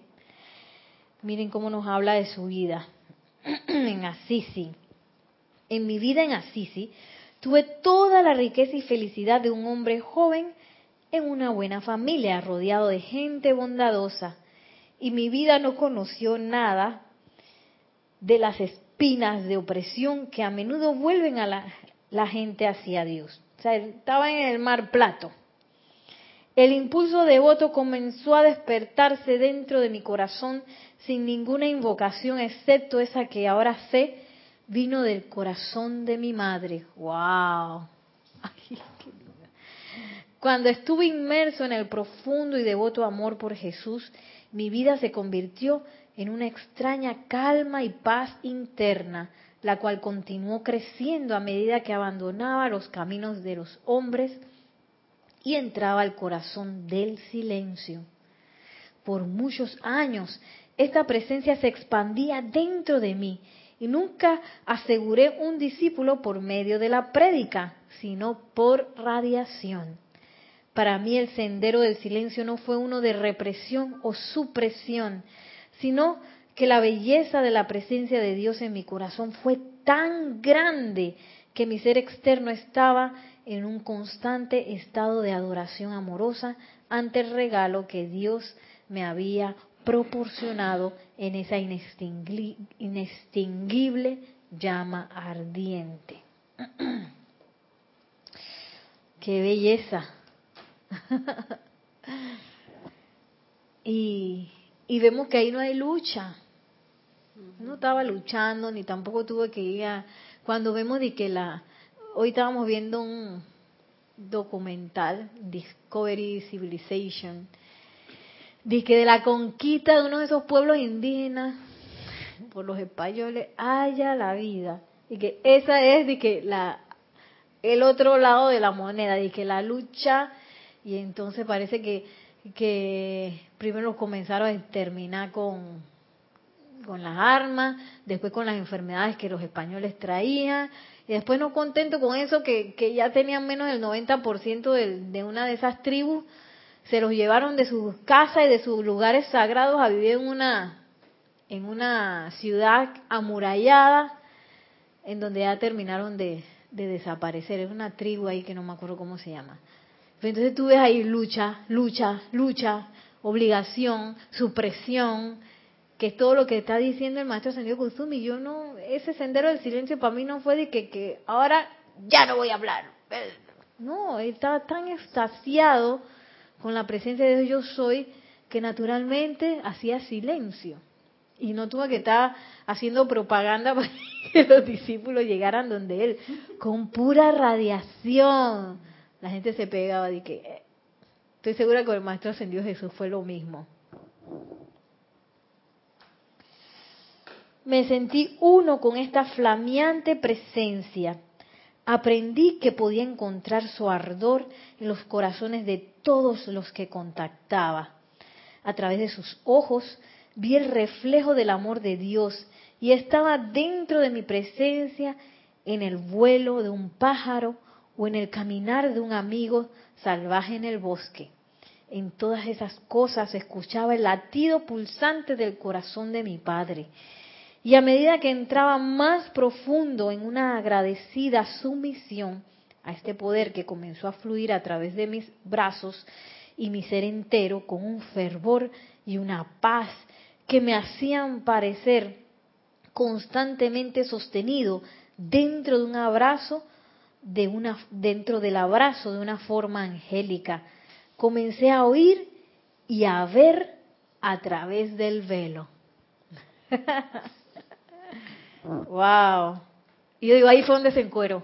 Miren cómo nos habla de su vida en Assisi. En mi vida en Assisi tuve toda la riqueza y felicidad de un hombre joven en una buena familia, rodeado de gente bondadosa. Y mi vida no conoció nada de las espinas de opresión que a menudo vuelven a la, la gente hacia Dios. O sea, estaba en el mar plato. El impulso devoto comenzó a despertarse dentro de mi corazón sin ninguna invocación, excepto esa que ahora sé vino del corazón de mi madre. ¡Wow! Cuando estuve inmerso en el profundo y devoto amor por Jesús, mi vida se convirtió en una extraña calma y paz interna, la cual continuó creciendo a medida que abandonaba los caminos de los hombres y entraba al corazón del silencio. Por muchos años esta presencia se expandía dentro de mí y nunca aseguré un discípulo por medio de la prédica, sino por radiación. Para mí el sendero del silencio no fue uno de represión o supresión, sino que la belleza de la presencia de Dios en mi corazón fue tan grande que mi ser externo estaba en un constante estado de adoración amorosa ante el regalo que Dios me había proporcionado en esa inextinguible llama ardiente. ¡Qué belleza! y, y vemos que ahí no hay lucha, no estaba luchando, ni tampoco tuve que ir a... Cuando vemos de que la... Hoy estábamos viendo un documental, Discovery Civilization, de que de la conquista de uno de esos pueblos indígenas por los españoles haya la vida. Y que esa es de que la el otro lado de la moneda, de que la lucha, y entonces parece que que primero comenzaron a terminar con, con las armas, después con las enfermedades que los españoles traían, y después no contento con eso, que, que ya tenían menos del 90% de, de una de esas tribus, se los llevaron de sus casas y de sus lugares sagrados a vivir en una, en una ciudad amurallada, en donde ya terminaron de, de desaparecer. Es una tribu ahí que no me acuerdo cómo se llama. Entonces tú ves ahí lucha, lucha, lucha, obligación, supresión, que es todo lo que está diciendo el maestro Ascendido Kusumi. Yo no, ese sendero del silencio para mí no fue de que, que ahora ya no voy a hablar. No, él estaba tan extasiado con la presencia de Dios yo soy que naturalmente hacía silencio y no tuvo que estar haciendo propaganda para que los discípulos llegaran donde él, con pura radiación. La gente se pegaba de que eh, estoy segura que el maestro ascendido Jesús fue lo mismo. Me sentí uno con esta flameante presencia. Aprendí que podía encontrar su ardor en los corazones de todos los que contactaba. A través de sus ojos vi el reflejo del amor de Dios y estaba dentro de mi presencia en el vuelo de un pájaro o en el caminar de un amigo salvaje en el bosque. En todas esas cosas escuchaba el latido pulsante del corazón de mi Padre. Y a medida que entraba más profundo en una agradecida sumisión a este poder que comenzó a fluir a través de mis brazos y mi ser entero con un fervor y una paz que me hacían parecer constantemente sostenido dentro de un abrazo de una dentro del abrazo de una forma angélica. Comencé a oír y a ver a través del velo wow y yo digo ahí fue donde se encuero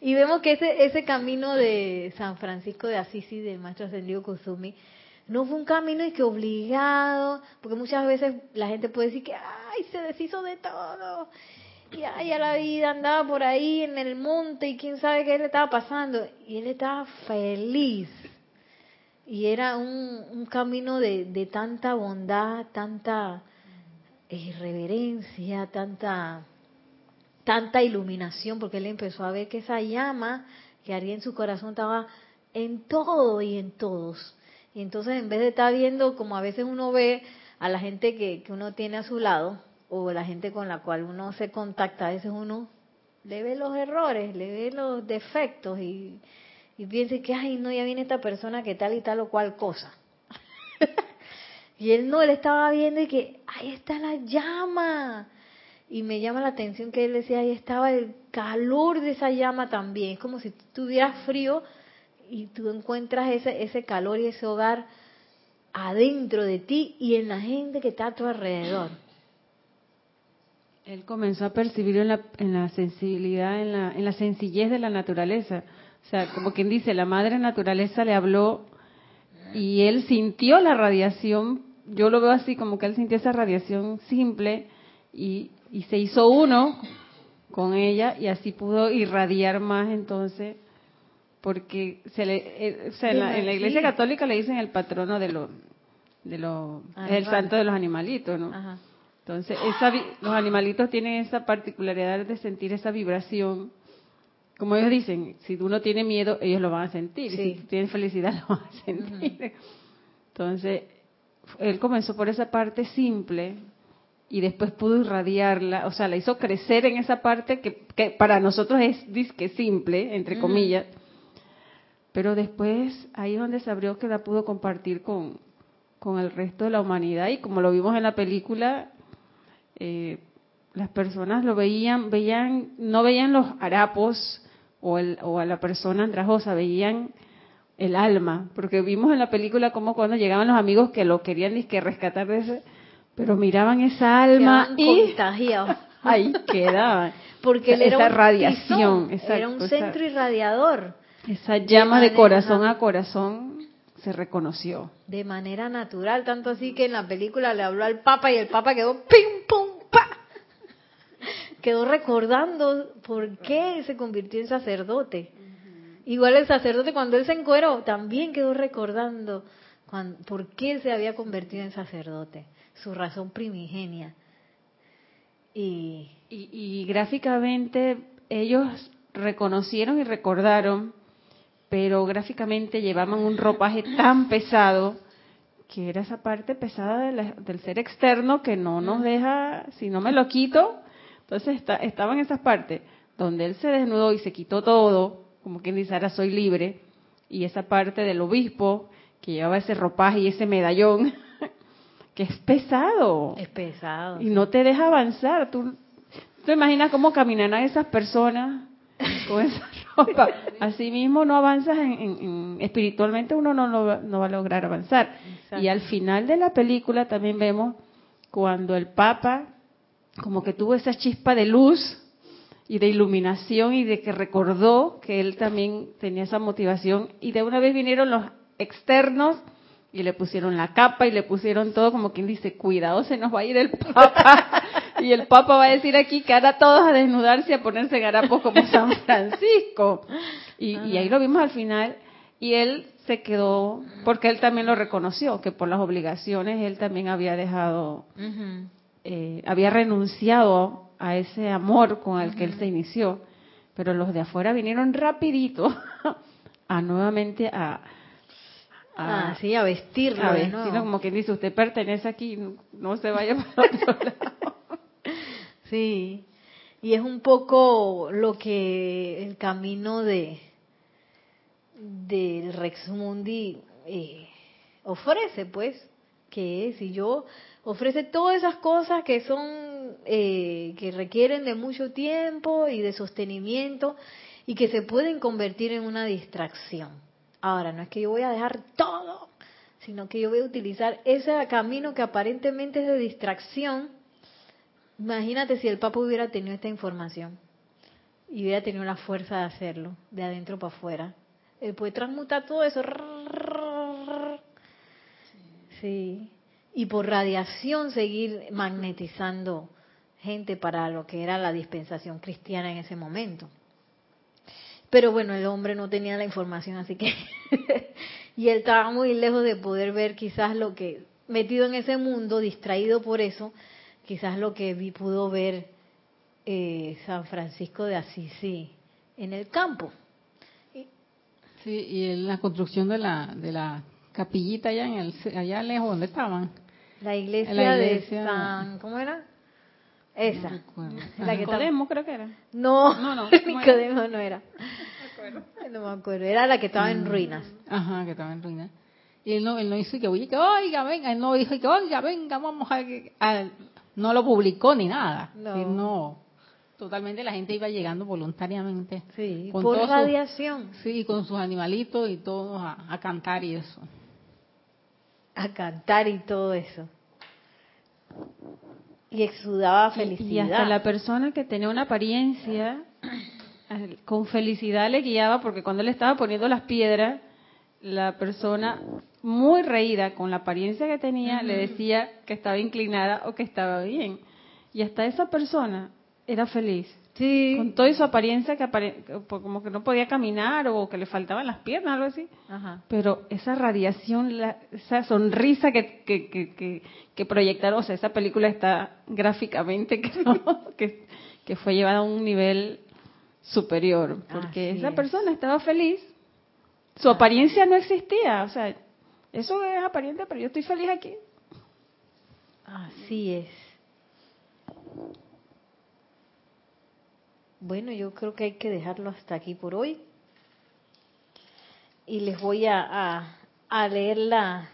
y vemos que ese ese camino de San Francisco de Asís y del maestro ascendido Kusumi no fue un camino y que obligado, porque muchas veces la gente puede decir que, ay, se deshizo de todo, y ay, a la vida andaba por ahí en el monte y quién sabe qué le estaba pasando. Y él estaba feliz. Y era un, un camino de, de tanta bondad, tanta irreverencia, tanta, tanta iluminación, porque él empezó a ver que esa llama que ardía en su corazón estaba en todo y en todos. Y entonces en vez de estar viendo como a veces uno ve a la gente que, que uno tiene a su lado, o la gente con la cual uno se contacta, a veces uno le ve los errores, le ve los defectos y, y piensa que, ay, no, ya viene esta persona que tal y tal o cual cosa. y él no, él estaba viendo y que, ahí está la llama. Y me llama la atención que él decía, ahí estaba el calor de esa llama también. Es como si tuvieras frío, y tú encuentras ese, ese calor y ese hogar adentro de ti y en la gente que está a tu alrededor. Él comenzó a percibirlo en la, en la sensibilidad, en la, en la sencillez de la naturaleza. O sea, como quien dice, la madre naturaleza le habló y él sintió la radiación. Yo lo veo así, como que él sintió esa radiación simple y, y se hizo uno con ella y así pudo irradiar más entonces porque se le, eh, en, la, Iglesia Católica le dicen el patrono de los de lo es el santo de los animalitos, ¿no? Entonces, esa, los animalitos tienen esa particularidad de sentir esa vibración. Como ellos dicen, si uno tiene miedo, ellos lo van a sentir. Si tienen felicidad, lo van a sentir. Entonces, él comenzó por esa parte simple y después pudo irradiarla, o sea, la hizo crecer en esa parte que, que para nosotros es disque simple, entre comillas, pero después ahí es donde se abrió que la pudo compartir con, con el resto de la humanidad y como lo vimos en la película, eh, las personas lo veían, veían, no veían los harapos o, el, o a la persona andrajosa, veían el alma, porque vimos en la película como cuando llegaban los amigos que lo querían que rescatar de ese, pero miraban esa alma y ahí quedaban. Porque él era esa radiación, era un centro irradiador. Esa llama de, corazón a corazón se reconoció. De manera natural, tanto así que en la película le habló al Papa y el Papa quedó pim, pum, pa. Quedó recordando por qué se convirtió en sacerdote. Igual el sacerdote cuando él se encueró también quedó recordando por qué se había convertido en sacerdote, su razón primigenia. Y, y, gráficamente ellos reconocieron y recordaron, pero gráficamente llevaban un ropaje tan pesado que era esa parte pesada del ser externo que no nos deja, si no me lo quito, entonces está, estaban esas partes donde él se desnudó y se quitó todo, como quien dice, ahora soy libre, y esa parte del obispo que llevaba ese ropaje y ese medallón, que es pesado. Es pesado. Y no te deja avanzar. Tú, te imaginas cómo caminarán esas personas con esa ropa. Así mismo no avanzas en, espiritualmente, uno no, no, va a lograr avanzar. Y al final de la película también vemos cuando el Papa como que tuvo esa chispa de luz y de iluminación y de que recordó que él también tenía esa motivación y de una vez vinieron los externos y le pusieron la capa y le pusieron todo como quien dice, cuidado, se nos va a ir el Papa. y el Papa va a decir aquí que ahora todos a desnudarse y a ponerse garapos como San Francisco. Y, ahí lo vimos al final. Y él se quedó, porque él también lo reconoció, que por las obligaciones él también había dejado, eh, había renunciado a ese amor con el que él se inició. Pero los de afuera vinieron rapidito a nuevamente a, Ah, sí, a vestirlo. A vestirlo, como quien dice, usted pertenece aquí, no, se vaya para otro lado. Sí, y es un poco lo que el camino de del Rex Mundi eh, ofrece, pues, que si yo ofrece todas esas cosas que son eh, que requieren de mucho tiempo y de sostenimiento y que se pueden convertir en una distracción Ahora, no es que yo voy a dejar todo, sino que yo voy a utilizar ese camino que aparentemente es de distracción. Imagínate si el Papa hubiera tenido esta información y hubiera tenido la fuerza de hacerlo, de adentro para afuera. Él puede transmutar todo eso. Sí. Y por radiación seguir magnetizando gente para lo que era la dispensación cristiana en ese momento. Pero bueno, el hombre no tenía la información, así que... y él estaba muy lejos de poder ver quizás lo que, metido en ese mundo, distraído por eso, quizás lo que vi, pudo ver eh, San Francisco de Asís en el campo. Sí, y la construcción de la, de la capillita allá, en el, allá lejos, ¿dónde estaban? La iglesia, de San... ¿Cómo era? Esa. No la que Nicodemo creo que era. No, no, no. Nicodemo no era. No me acuerdo. Era la que estaba en mm. ruinas. Ajá, que estaba en ruinas. Y él no, él no hizo que, oye, que oiga, venga. Él no dijo que, oiga, venga, vamos a... a no lo publicó ni nada. No. no. Totalmente la gente iba llegando voluntariamente. Sí, con por radiación. sí, con sus animalitos y todos a, a cantar y eso. A cantar y todo eso y exudaba felicidad. Y hasta la persona que tenía una apariencia con felicidad le guiaba porque cuando le estaba poniendo las piedras, la persona muy reída con la apariencia que tenía le decía que estaba inclinada o que estaba bien. Y hasta esa persona era feliz. Sí. Con toda su apariencia que como que no podía caminar o que le faltaban las piernas, algo así. Pero esa radiación, esa sonrisa que, que, que, proyectaron, o sea, esa película está gráficamente que, que fue llevada a un nivel superior, porque esa persona estaba feliz, su apariencia no existía, o sea, eso es aparente, pero yo estoy feliz aquí. Así es. Bueno, yo creo que hay que dejarlo hasta aquí por hoy. Y les voy a, a, leer la,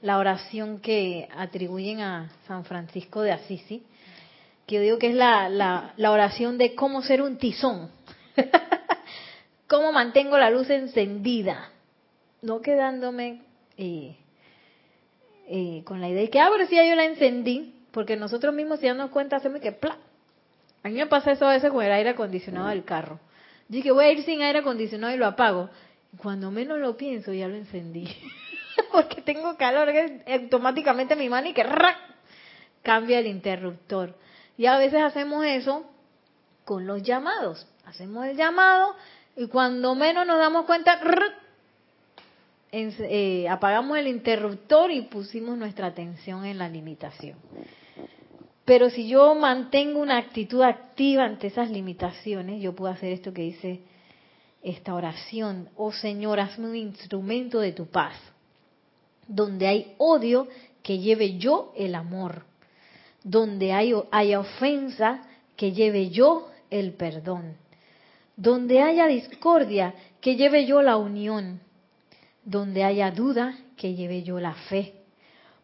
la oración que atribuyen a San Francisco de Asisi, que yo digo que es la, la, la oración de cómo ser un tizón. cómo mantengo la luz encendida, no quedándome eh, eh, con la idea de que, ah, pero si ya yo la encendí, porque nosotros mismos si damos cuenta hacemos que, ¡pla! A mí me pasa eso a veces con el aire acondicionado del carro. Dije, voy a ir sin aire acondicionado y lo apago. Cuando menos lo pienso, ya lo encendí. Porque tengo calor, automáticamente mi mano y que cambia el interruptor. Y a veces hacemos eso con los llamados. Hacemos el llamado, Y cuando menos nos damos cuenta, eh, apagamos el interruptor y pusimos nuestra atención en la limitación. Pero si yo mantengo una actitud activa ante esas limitaciones, yo puedo hacer esto que dice esta oración. Oh Señor, hazme un instrumento de tu paz. Donde hay odio, que lleve yo el amor. Donde hay, haya ofensa, que lleve yo el perdón. Donde haya discordia, que lleve yo la unión. Donde haya duda, que lleve yo la fe.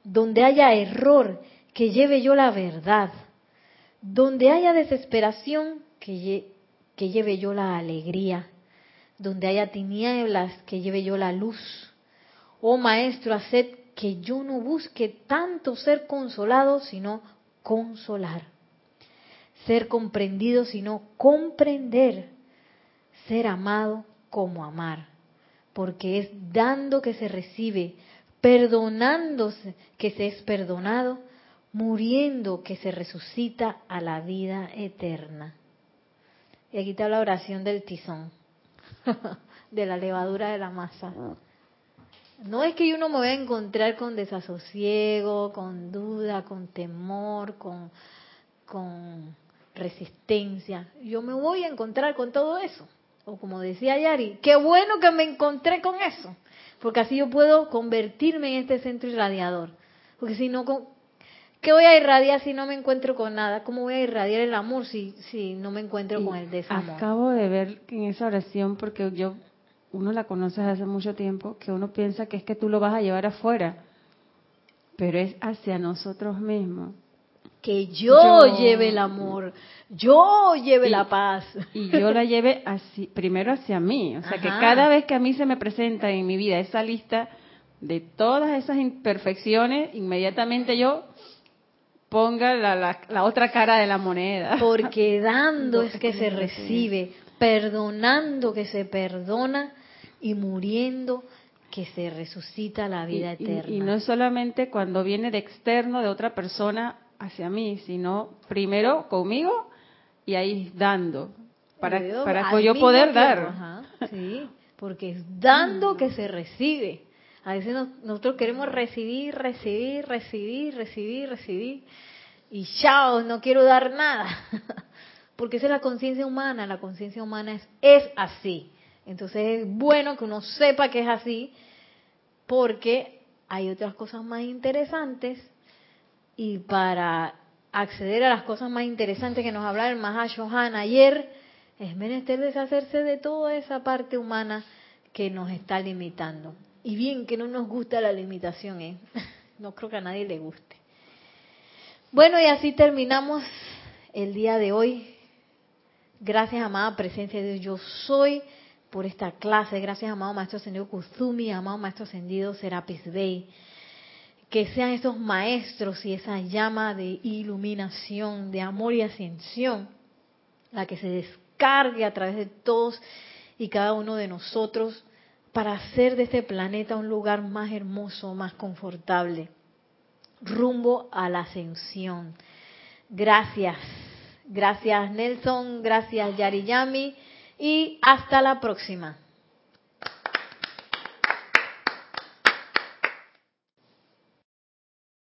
Donde haya error, que lleve yo la verdad. Donde haya desesperación, que, que lleve yo la alegría. Donde haya tinieblas, que lleve yo la luz. Oh Maestro, haced que yo no busque tanto ser consolado, sino consolar. Ser comprendido, sino comprender. Ser amado como amar. Porque es dando que se recibe, perdonándose que se es perdonado, muriendo que se resucita a la vida eterna. Y aquí está la oración del tizón, de la levadura de la masa. No es que uno me voy a encontrar con desasosiego, con duda, con temor, con, con resistencia. Yo me voy a encontrar con todo eso. O como decía Yari, qué bueno que me encontré con eso, porque así yo puedo convertirme en este centro irradiador. Porque si no, ¿Qué voy a irradiar si no me encuentro con nada? ¿Cómo voy a irradiar el amor si, si no me encuentro con el desamor? Acabo de ver en esa oración, porque yo, uno la conoce desde hace mucho tiempo, que uno piensa que es que tú lo vas a llevar afuera, pero es hacia nosotros mismos. Que yo, lleve el amor, yo lleve la paz. Y yo la lleve así, primero hacia mí. O sea, que cada vez que a mí se me presenta en mi vida esa lista de todas esas imperfecciones, inmediatamente yo ponga la, otra cara de la moneda. Porque dando es que se recibe, perdonando que se perdona y muriendo que se resucita la vida eterna. Y, no es solamente cuando viene de externo, de otra persona hacia mí, sino primero conmigo y ahí dando, para, para yo poder dar. sí, porque es dando que se recibe. A veces nosotros queremos recibir, recibir, recibir, recibir, recibir. Y chao, no quiero dar nada. Porque esa es la conciencia humana. La conciencia humana es, así. Entonces es bueno que uno sepa que es así. Porque hay otras cosas más interesantes. Y para acceder a las cosas más interesantes que nos hablaba el Mahashohan ayer, es menester deshacerse de toda esa parte humana que nos está limitando. Y bien que no nos gusta la limitación, ¿eh? No creo que a nadie le guste. Bueno, y así terminamos el día de hoy. Gracias, amada presencia de Dios. Yo soy por esta clase. Gracias, amado Maestro Ascendido Kuzumi, amado Maestro Ascendido Serapis Bey. Que sean esos maestros y esa llama de iluminación, de amor y ascensión, la que se descargue a través de todos y cada uno de nosotros para hacer de este planeta un lugar más hermoso, más confortable, rumbo a la ascensión. Gracias, gracias Nelson, gracias Yariyami y hasta la próxima.